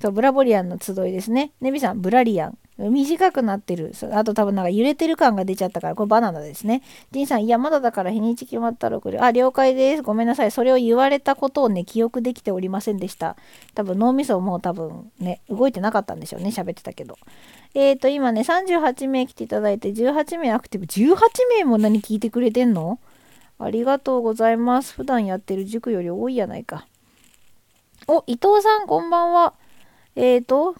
そう、ブラボリアンの集いですね。ネビさん、ブラリアン。短くなってる。あと多分なんか揺れてる感が出ちゃったから、これバナナですね。ジンさん、いや、まだだから日にち決まったら送る。あ、了解です。ごめんなさい。それを言われたことをね、記憶できておりませんでした。多分脳みそも多分ね、動いてなかったんでしょうね。喋ってたけど。えっ、ー、と、今ね、38名来ていただいて、18名アクティブ。18名も何聞いてくれてんの？ありがとうございます。普段やってる塾より多いやないか。お、伊藤さん、こんばんは。えっ、ー、と、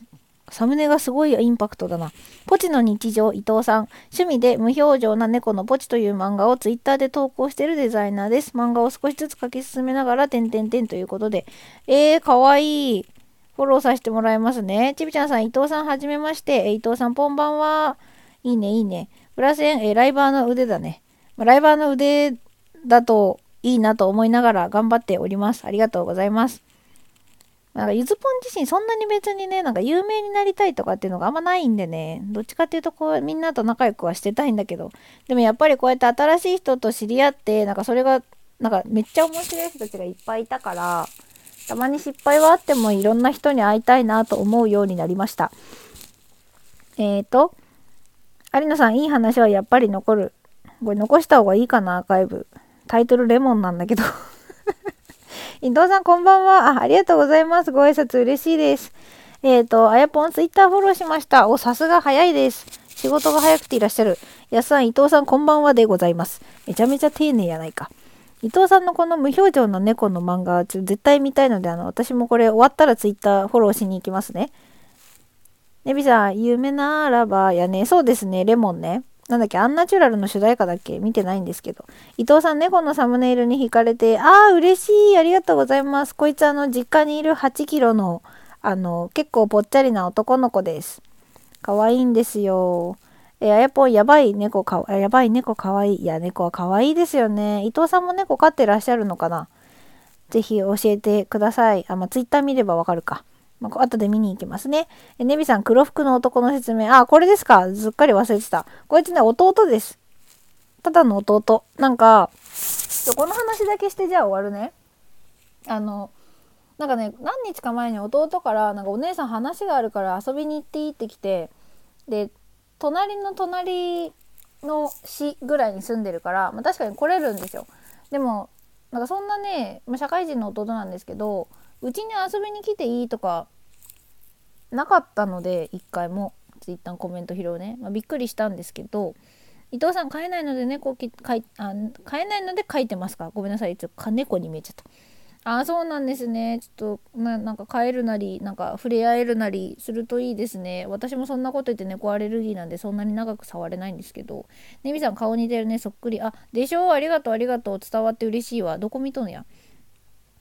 サムネがすごいインパクトだな。ポチの日常伊藤さん。趣味で無表情な猫のポチという漫画をツイッターで投稿しているデザイナーです。漫画を少しずつ書き進めながら、てんてんてんということで。えー、かわいい。フォローさせてもらいますね。ちびちゃんさん、伊藤さんはじめまして。え伊藤さん、こんばんは。いいね、いいね。プラス円、えライバーの腕だね。ライバーの腕だといいなと思いながら頑張っております。ありがとうございます。なんかゆずぽん自身そんなに別にね、なんか有名になりたいとかっていうのがあんまないんでね、どっちかっていうとこうみんなと仲良くはしてたいんだけど、でもやっぱりこうやって新しい人と知り合って、なんかそれが、なんかめっちゃ面白い人たちがいっぱいいたから、たまに失敗はあってもいろんな人に会いたいなと思うようになりました。えーと、有野さん、いい話はやっぱり残る。これ残した方がいいかな、アーカイブ。タイトルレモンなんだけど伊藤さんこんばんは。あ、ありがとうございます。ご挨拶嬉しいです。えっ、ー、と、あやぽんツイッターフォローしました。お、さすが早いです。仕事が早くていらっしゃる。やすさん、伊藤さんこんばんはでございます。めちゃめちゃ丁寧やないか。伊藤さんのこの無表情の猫の漫画、ちょ絶対見たいので、あの、私もこれ終わったらツイッターフォローしに行きますね。ねびさん、夢ならばやね。そうですね、レモンね。なんだっけ、アンナチュラルの主題歌だっけ？見てないんですけど。伊藤さん、猫のサムネイルに惹かれて、ああ、嬉しい。ありがとうございます。こいつ、あの、実家にいる8キロの、あの、結構ぽっちゃりな男の子です。かわいいんですよ。えあやぽん、やばい猫か、やばい猫かわいい。いや、猫はかわいいですよね。伊藤さんも猫飼ってらっしゃるのかな？ぜひ教えてください。あ、まあ、ツイッター見ればわかるか。まあ、後で見に行きますね。え、ネビさん、黒服の男の説明。あ、これですかずっかり忘れてた。こいつね、弟です。ただの弟。なんか、この話だけしてじゃあ終わるね。あの、なんかね、何日か前に弟から、なんかお姉さん話があるから遊びに行っていいって来て、で、隣の隣の市ぐらいに住んでるから、まあ、確かに来れるんですよ。でも、なんかそんなね、まあ、社会人の弟なんですけど、うちに遊びに来ていいとかなかったので一回もツイッターコメント拾うね、まあ、びっくりしたんですけど伊藤さん飼えないので猫きかいあ飼えないので書いてますか？ごめんなさい。ちょっと猫に見えちゃった。あそうなんですね。ちょっとななんか飼えるなりなんか触れ合えるなりするといいですね。私もそんなこと言って猫アレルギーなんでそんなに長く触れないんですけど。ねみさん顔似てるね。そっくり。あでしょ？ありがとうありがとう。伝わって嬉しいわ。どこ見とんや？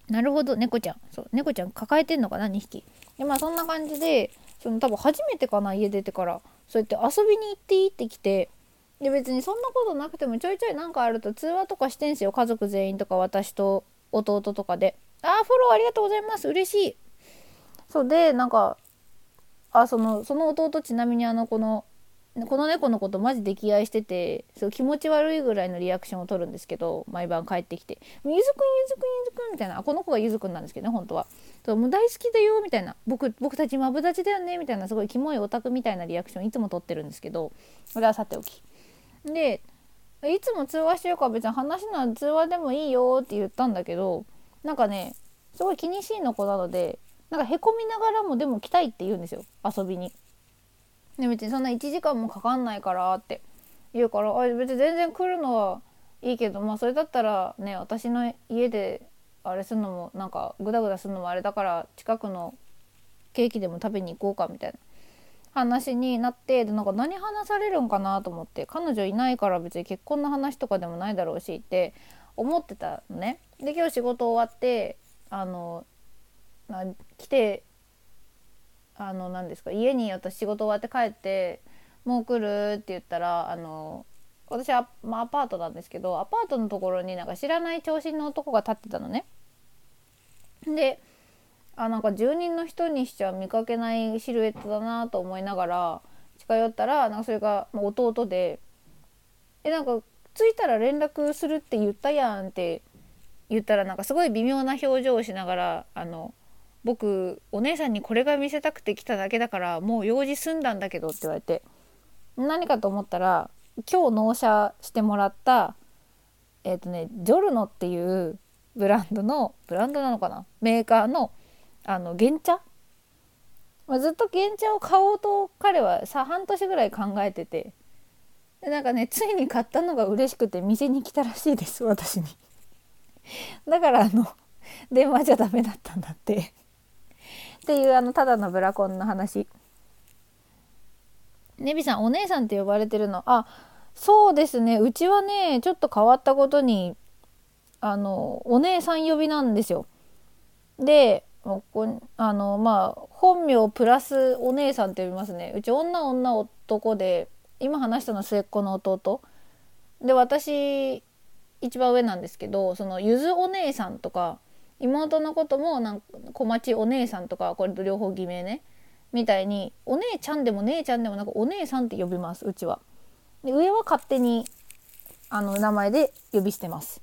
なるほど。猫ちゃん。そう。猫ちゃん抱えてんのかな2匹。でまあそんな感じでその多分初めてかな家出てから。そうやって遊びに行っていいって来て。で別にそんなことなくてもちょいちょいなんかあると通話とかしてんすよ。家族全員とか私と弟とかで。あーフォローありがとうございます。嬉しい。そうでなんかあそのその弟ちなみにあのこのこの猫のことマジ溺愛しててそう気持ち悪いぐらいのリアクションを取るんですけど毎晩帰ってきて「ゆずくんゆずくんゆずくん」みたいなあこの子がゆずくんなんですけどね本当はそうもう大好きだよみたいな僕僕たちマブダチだよねみたいなすごいキモいオタクみたいなリアクションいつも取ってるんですけどそれはさておきでいつも通話してるか別に話すの通話でもいいよって言ったんだけどなんかねすごい気にしいの子なのでなんかへこみながらもでも来たいって言うんですよ遊びに。で別にそんな1時間もかかんないからって言うからあ別に全然来るのはいいけどまあそれだったらね私の家であれするのもなんかグダグダするのもあれだから近くのケーキでも食べに行こうかみたいな話になってでなんか何話されるんかなと思って彼女いないから別に結婚の話とかでもないだろうしって思ってたのね。で今日仕事終わってあの来てあの何ですか家に私仕事終わって帰って「もう来る?」って言ったらあの私は、まあ、アパートなんですけどアパートのところになんか知らない長身の男が立ってたのね。であなんか住人の人にしちゃ見かけないシルエットだなと思いながら近寄ったらなんかそれが弟で「えなんか着いたら連絡するって言ったやん」って言ったらなんかすごい微妙な表情をしながら「あの僕お姉さんにこれが見せたくて来ただけだからもう用事済んだんだけど」って言われて何かと思ったら今日納車してもらったえっ、ー、とねジョルノっていうブランドのブランドなのかな？メーカーのあの原茶、まあ、ずっと原茶を買おうと彼はさ半年ぐらい考えててでなんかねついに買ったのが嬉しくて店に来たらしいです私に。だからあの電話じゃダメだったんだって。っていうあのただのブラコンの話。ネビさんお姉さんって呼ばれてるの？あそうですね。うちはねちょっと変わったことにあのお姉さん呼びなんですよ。であのまあ本名プラスお姉さんって呼びますね。うち女女男で今話したの末っ子の弟。で私一番上なんですけどそのゆずお姉さんとか妹のこともなんか小町お姉さんとかこれと両方偽名ねみたいにお姉ちゃんでも姉ちゃんでもなんかお姉さんって呼びますうちは。で上は勝手にあの名前で呼び捨てます。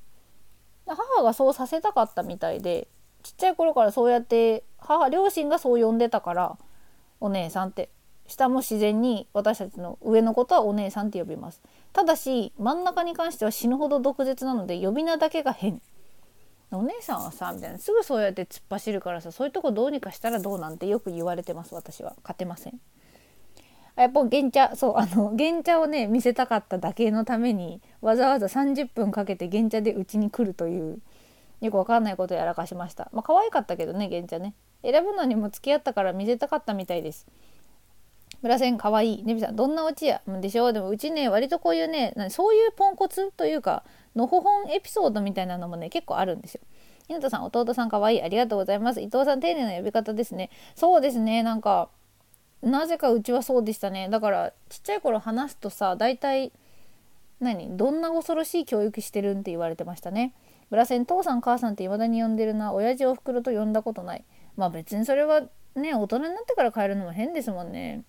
母がそうさせたかったみたいでちっちゃい頃からそうやって母両親がそう呼んでたからお姉さんって下も自然に私たちの上のことはお姉さんって呼びますただし真ん中に関しては死ぬほど毒舌なので呼び名だけが変お姉さんはさみたいな。すぐそうやって突っ走るからさそういうとこどうにかしたらどうなんてよく言われてます私は。勝てません。あやっぱ原茶そうあの原茶をね見せたかっただけのためにわざわざ30分かけて原茶でうちに来るというよくわかんないことをやらかしました。まあ可愛かったけどね玄茶ね。選ぶのにも付き合ったから見せたかったみたいです。村線かわいい。ねびさんどんなオチや？でしょう？でもうちね割とこういうねそういうポンコツというかのほほんエピソードみたいなのもね結構あるんですよ。犬田さん弟さんかわいいありがとうございます。伊藤さん丁寧な呼び方ですね。そうですね。なんかなぜかうちはそうでしたね。だからちっちゃい頃話すとさ大体何？どんな恐ろしい教育してるんって言われてましたね。ブラセン父さん母さんって未だに呼んでるな。親父おふくろと呼んだことない。まあ別にそれはね大人になってから変えるのも変ですもんね。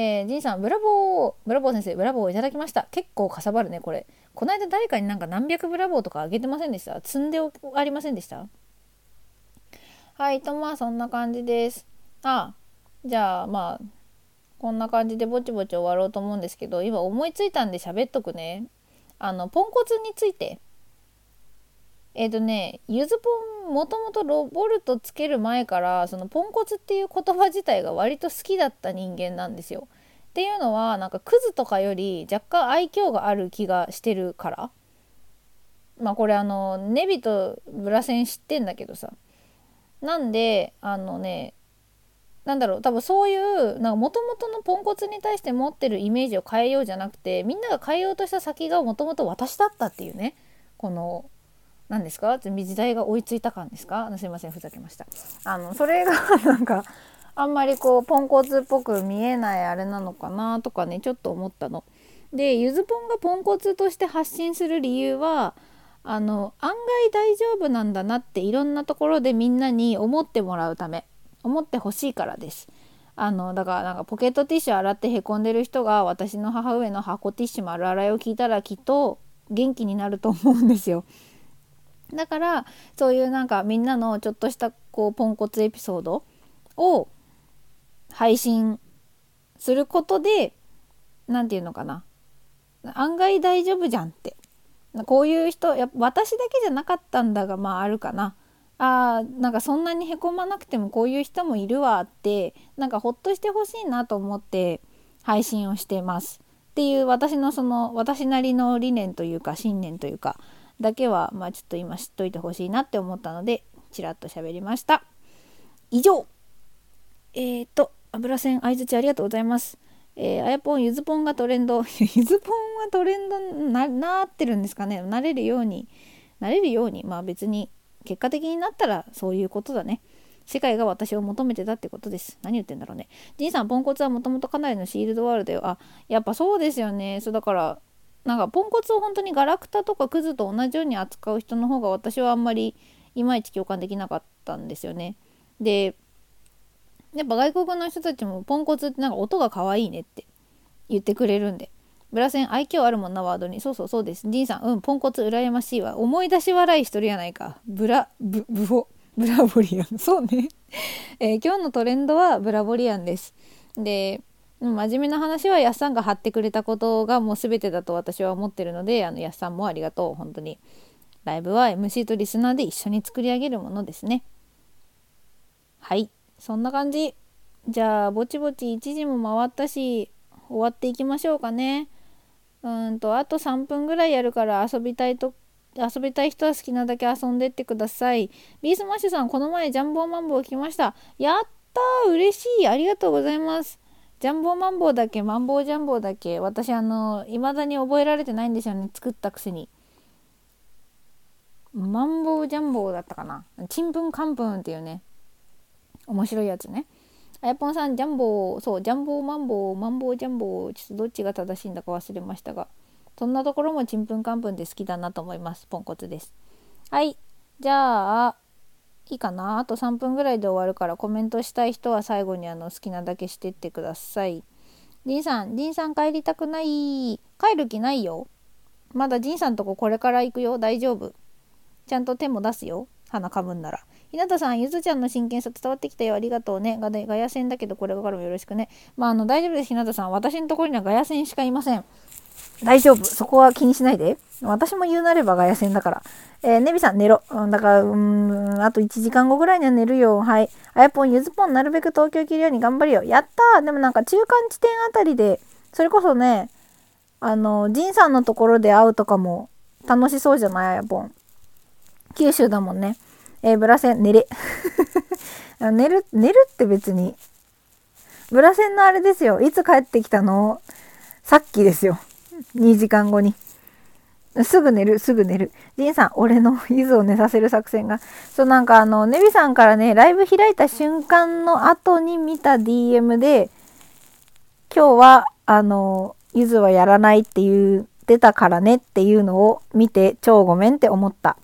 えー、ジンさんブラボーブラボー先生ブラボーいただきました。結構かさばるねこれ。この間誰かになんか何百ブラボーとかあげてませんでした？積んでありませんでした？はいとまあそんな感じです。あじゃあまあこんな感じでぼちぼち終わろうと思うんですけど今思いついたんで喋っとくね。あのポンコツについて。えっ、ー、とねゆずポンもともとロボルトつける前からそのポンコツっていう言葉自体が割と好きだった人間なんですよ。っていうのはなんかクズとかより若干愛嬌がある気がしてるから。まあこれあのネビとブラセン知ってんだけどさ。なんであのねなんだろう多分そういうもともとのポンコツに対して持ってるイメージを変えようじゃなくてみんなが変えようとした先がもともと私だったっていうね。この何ですか？時代が追いついた感ですか？すいませんふざけましたあのそれが なんかあんまりこうポンコツっぽく見えないあれなのかなとかねちょっと思ったの。でゆずぽんがポンコツとして発信する理由はあの案外大丈夫なんだなっていろんなところでみんなに思ってもらうため思ってほしいからです。あのだからなんかポケットティッシュ洗ってへこんでる人が私の母上の箱ティッシュ丸洗いを聞いたらきっと元気になると思うんですよ。だからそういうなんかみんなのちょっとしたこうポンコツエピソードを配信することで何て言うのかな。案外大丈夫じゃんって。こういう人や私だけじゃなかったんだがまああるかな。あーなんかそんなにへこまなくてもこういう人もいるわってなんかほっとしてほしいなと思って配信をしてます。っていう私のその私なりの理念というか信念というかだけはまあちょっと今知っといてほしいなって思ったのでちらっと喋りました。以上。えーと油線相づちありがとうございます。えー、あやぽんゆずぽんがトレンド。ゆずぽんはトレンドななってるんですかね。なれるようになれるようにまあ別に結果的になったらそういうことだね。世界が私を求めてたってことです。何言ってんだろうね。ジンさんポンコツはもともとかなりのシールドワールドよ。あやっぱそうですよね。そうだからなんかポンコツを本当にガラクタとかクズと同じように扱う人の方が私はあんまりいまいち共感できなかったんですよねでやっぱ外国の人たちもポンコツってなんか音が可愛いねって言ってくれるんで。ブラセン愛嬌あるもんなワードに。そうそうそうです。ジンさん、うん、ポンコツ羨ましいわ。思い出し笑いしとるやないか。ブラ、ブ、ブホ、ブラボリアン。そうね。えー、今日のトレンドはブラボリアンです。で、真面目な話はやっさんが貼ってくれたことがもう全てだと私は思ってるので、あのやっさんもありがとう。本当に。ライブは MC とリスナーで一緒に作り上げるものですね。はい。そんな感じ。じゃあ、ぼちぼち1時も回ったし、終わっていきましょうかね。うんと、あと3分ぐらいやるから遊びたいと、遊びたい人は好きなだけ遊んでってください。ビースマッシュさん、この前ジャンボーマンボウ来ました。やったー嬉しいありがとうございます。ジャンボマンボウだけ、マンボウジャンボウだけ、私、あの、未だに覚えられてないんですよね。作ったくせに。マンボウジャンボウだったかな？ちんぷんかんぷんっていうね。面白いやつね。あやぽんさん、ジャンボー、そう、ジャンボーマンボー、マンボージャンボー、ちょっとどっちが正しいんだか忘れましたが、そんなところもちんぷんかんぷんで好きだなと思います。ポンコツです。はい。じゃあ、いいかな？あと3分ぐらいで終わるからコメントしたい人は最後にあの好きなだけしてってください。ジンさん、ジンさん帰りたくない。帰る気ないよ。まだジンさんとここれから行くよ。大丈夫。ちゃんと手も出すよ。鼻かむんなら。ひなたさん、ゆずちゃんの真剣さ伝わってきたよ。ありがとうね。ガガヤ戦だけど、これからもよろしくね。まあ、あの、大丈夫です、ひなたさん。私のところにはガヤ戦しかいません。大丈夫。そこは気にしないで。私も言うなればガヤ戦だから。えー、ネビさん、寝ろ。うん、だから、うん、あと1時間後ぐらいには寝るよ。はい。あやぽん、ゆずぽん、なるべく東京切るように頑張るよ。やったーでもなんか中間地点あたりで、それこそね、あの、ジンさんのところで会うとかも楽しそうじゃない？あやぽん。九州だもんね。えー、ブラセン、寝れ。寝る、寝るって別に。ブラセンのあれですよ。いつ帰ってきたの？さっきですよ。2時間後に。すぐ寝る、すぐ寝る。ジンさん、俺の ゆずを寝させる作戦が。そう、なんかあの、ネビさんからね、ライブ開いた瞬間の後に見た DM で、今日は、あの、ゆずはやらないって言ってたからねっていうのを見て、超ごめんって思った。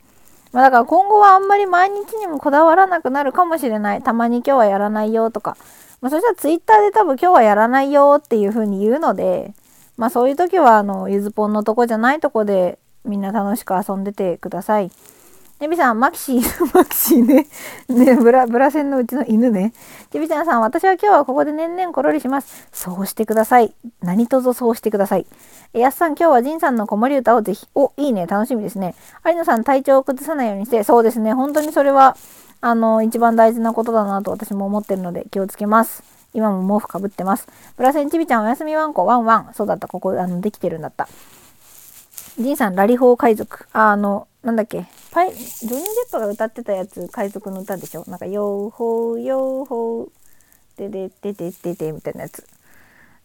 まあ、だから今後はあんまり毎日にもこだわらなくなるかもしれない。たまに今日はやらないよとか。まあ、そしたらツイッターで多分今日はやらないよっていう風に言うので、まあそういう時はあの、ゆずぽんのとこじゃないとこでみんな楽しく遊んでてください。ネビさん、マキシー、マキシーね。ね、ブラ、ブラセンのうちの犬ね。デビちゃんさん、私は今日はここで年々コロリします。そうしてください。何卒そうしてください。やすさん、今日はジンさんの子守歌をぜひ。お、いいね。楽しみですね。有野さん、体調を崩さないようにして。そうですね。本当にそれは、あの、一番大事なことだなと私も思ってるので気をつけます。今も毛布かぶってます。ブラセンチビちゃん、おやすみワンコ、ワンワン。そうだった。ここ、あの、できてるんだった。ジンさん、ラリホー海賊。あ、の、なんだっけ。パイ、ジョニー・デップが歌ってたやつ、海賊の歌でしょなんか、ヨーホー、ヨーホー、ででででででみたいなやつ。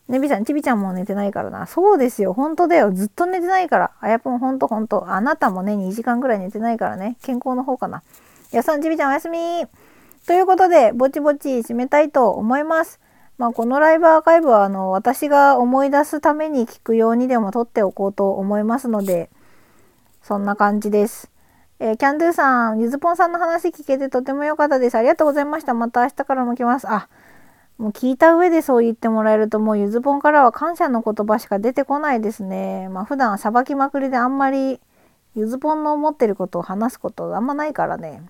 ねびさん、ちびちゃんも寝てないからな。そうですよ。本当だよ。ずっと寝てないから。あやぽん、ほんとほんと。あなたもね、2時間ぐらい寝てないからね。健康の方かな。やさん、ちびちゃんおやすみということで、ぼちぼち締めたいと思います。まあ、このライブアーカイブは、あの、私が思い出すために聞くようにでも撮っておこうと思いますので、そんな感じです。えー、キャンドゥさん、ゆずぽんさんの話聞けてとても良かったです。ありがとうございました。また明日からも来ます。あ、もう聞いた上でそう言ってもらえると、もうゆずぽんからは感謝の言葉しか出てこないですね。まあ普段さばきまくりであんまりゆずぽんの思ってることを話すことあんまないからね。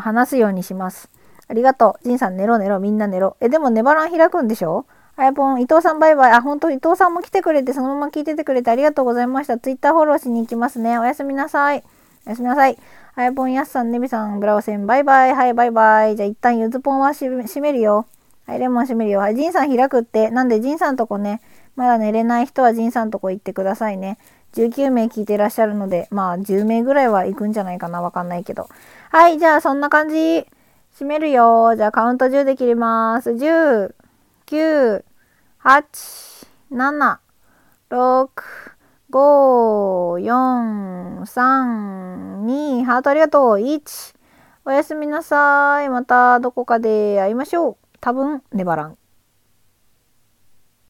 話すようにします。ありがとう。ジンさん寝ろ寝ろ、みんな寝ろ。え、でもネバラン開くんでしょ？あやぽん、伊藤さんバイバイ。あ、本当伊藤さんも来てくれて、そのまま聞いててくれてありがとうございました。ツイッターフォローしに行きますね。おやすみなさい。おやすみなさい。あやぽん、やすさん、ねびさん、ブラウセン、バイバイ。はい、バイバイ。じゃあ一旦ゆずぽんは閉めるよ。はい、レモン閉めるよ。はい、ジンさん開くって。なんで、ジンさんとこね、まだ寝れない人はジンさんとこ行ってくださいね。19名聞いてらっしゃるので、まあ10名ぐらいは行くんじゃないかな。わかんないけど。はい、じゃあそんな感じ。閉めるよ。じゃあカウント10で切ります。10、9、8、7、6、5、4、3、2、ハートありがとう。1、おやすみなさい。またどこかで会いましょう。多分、粘らん。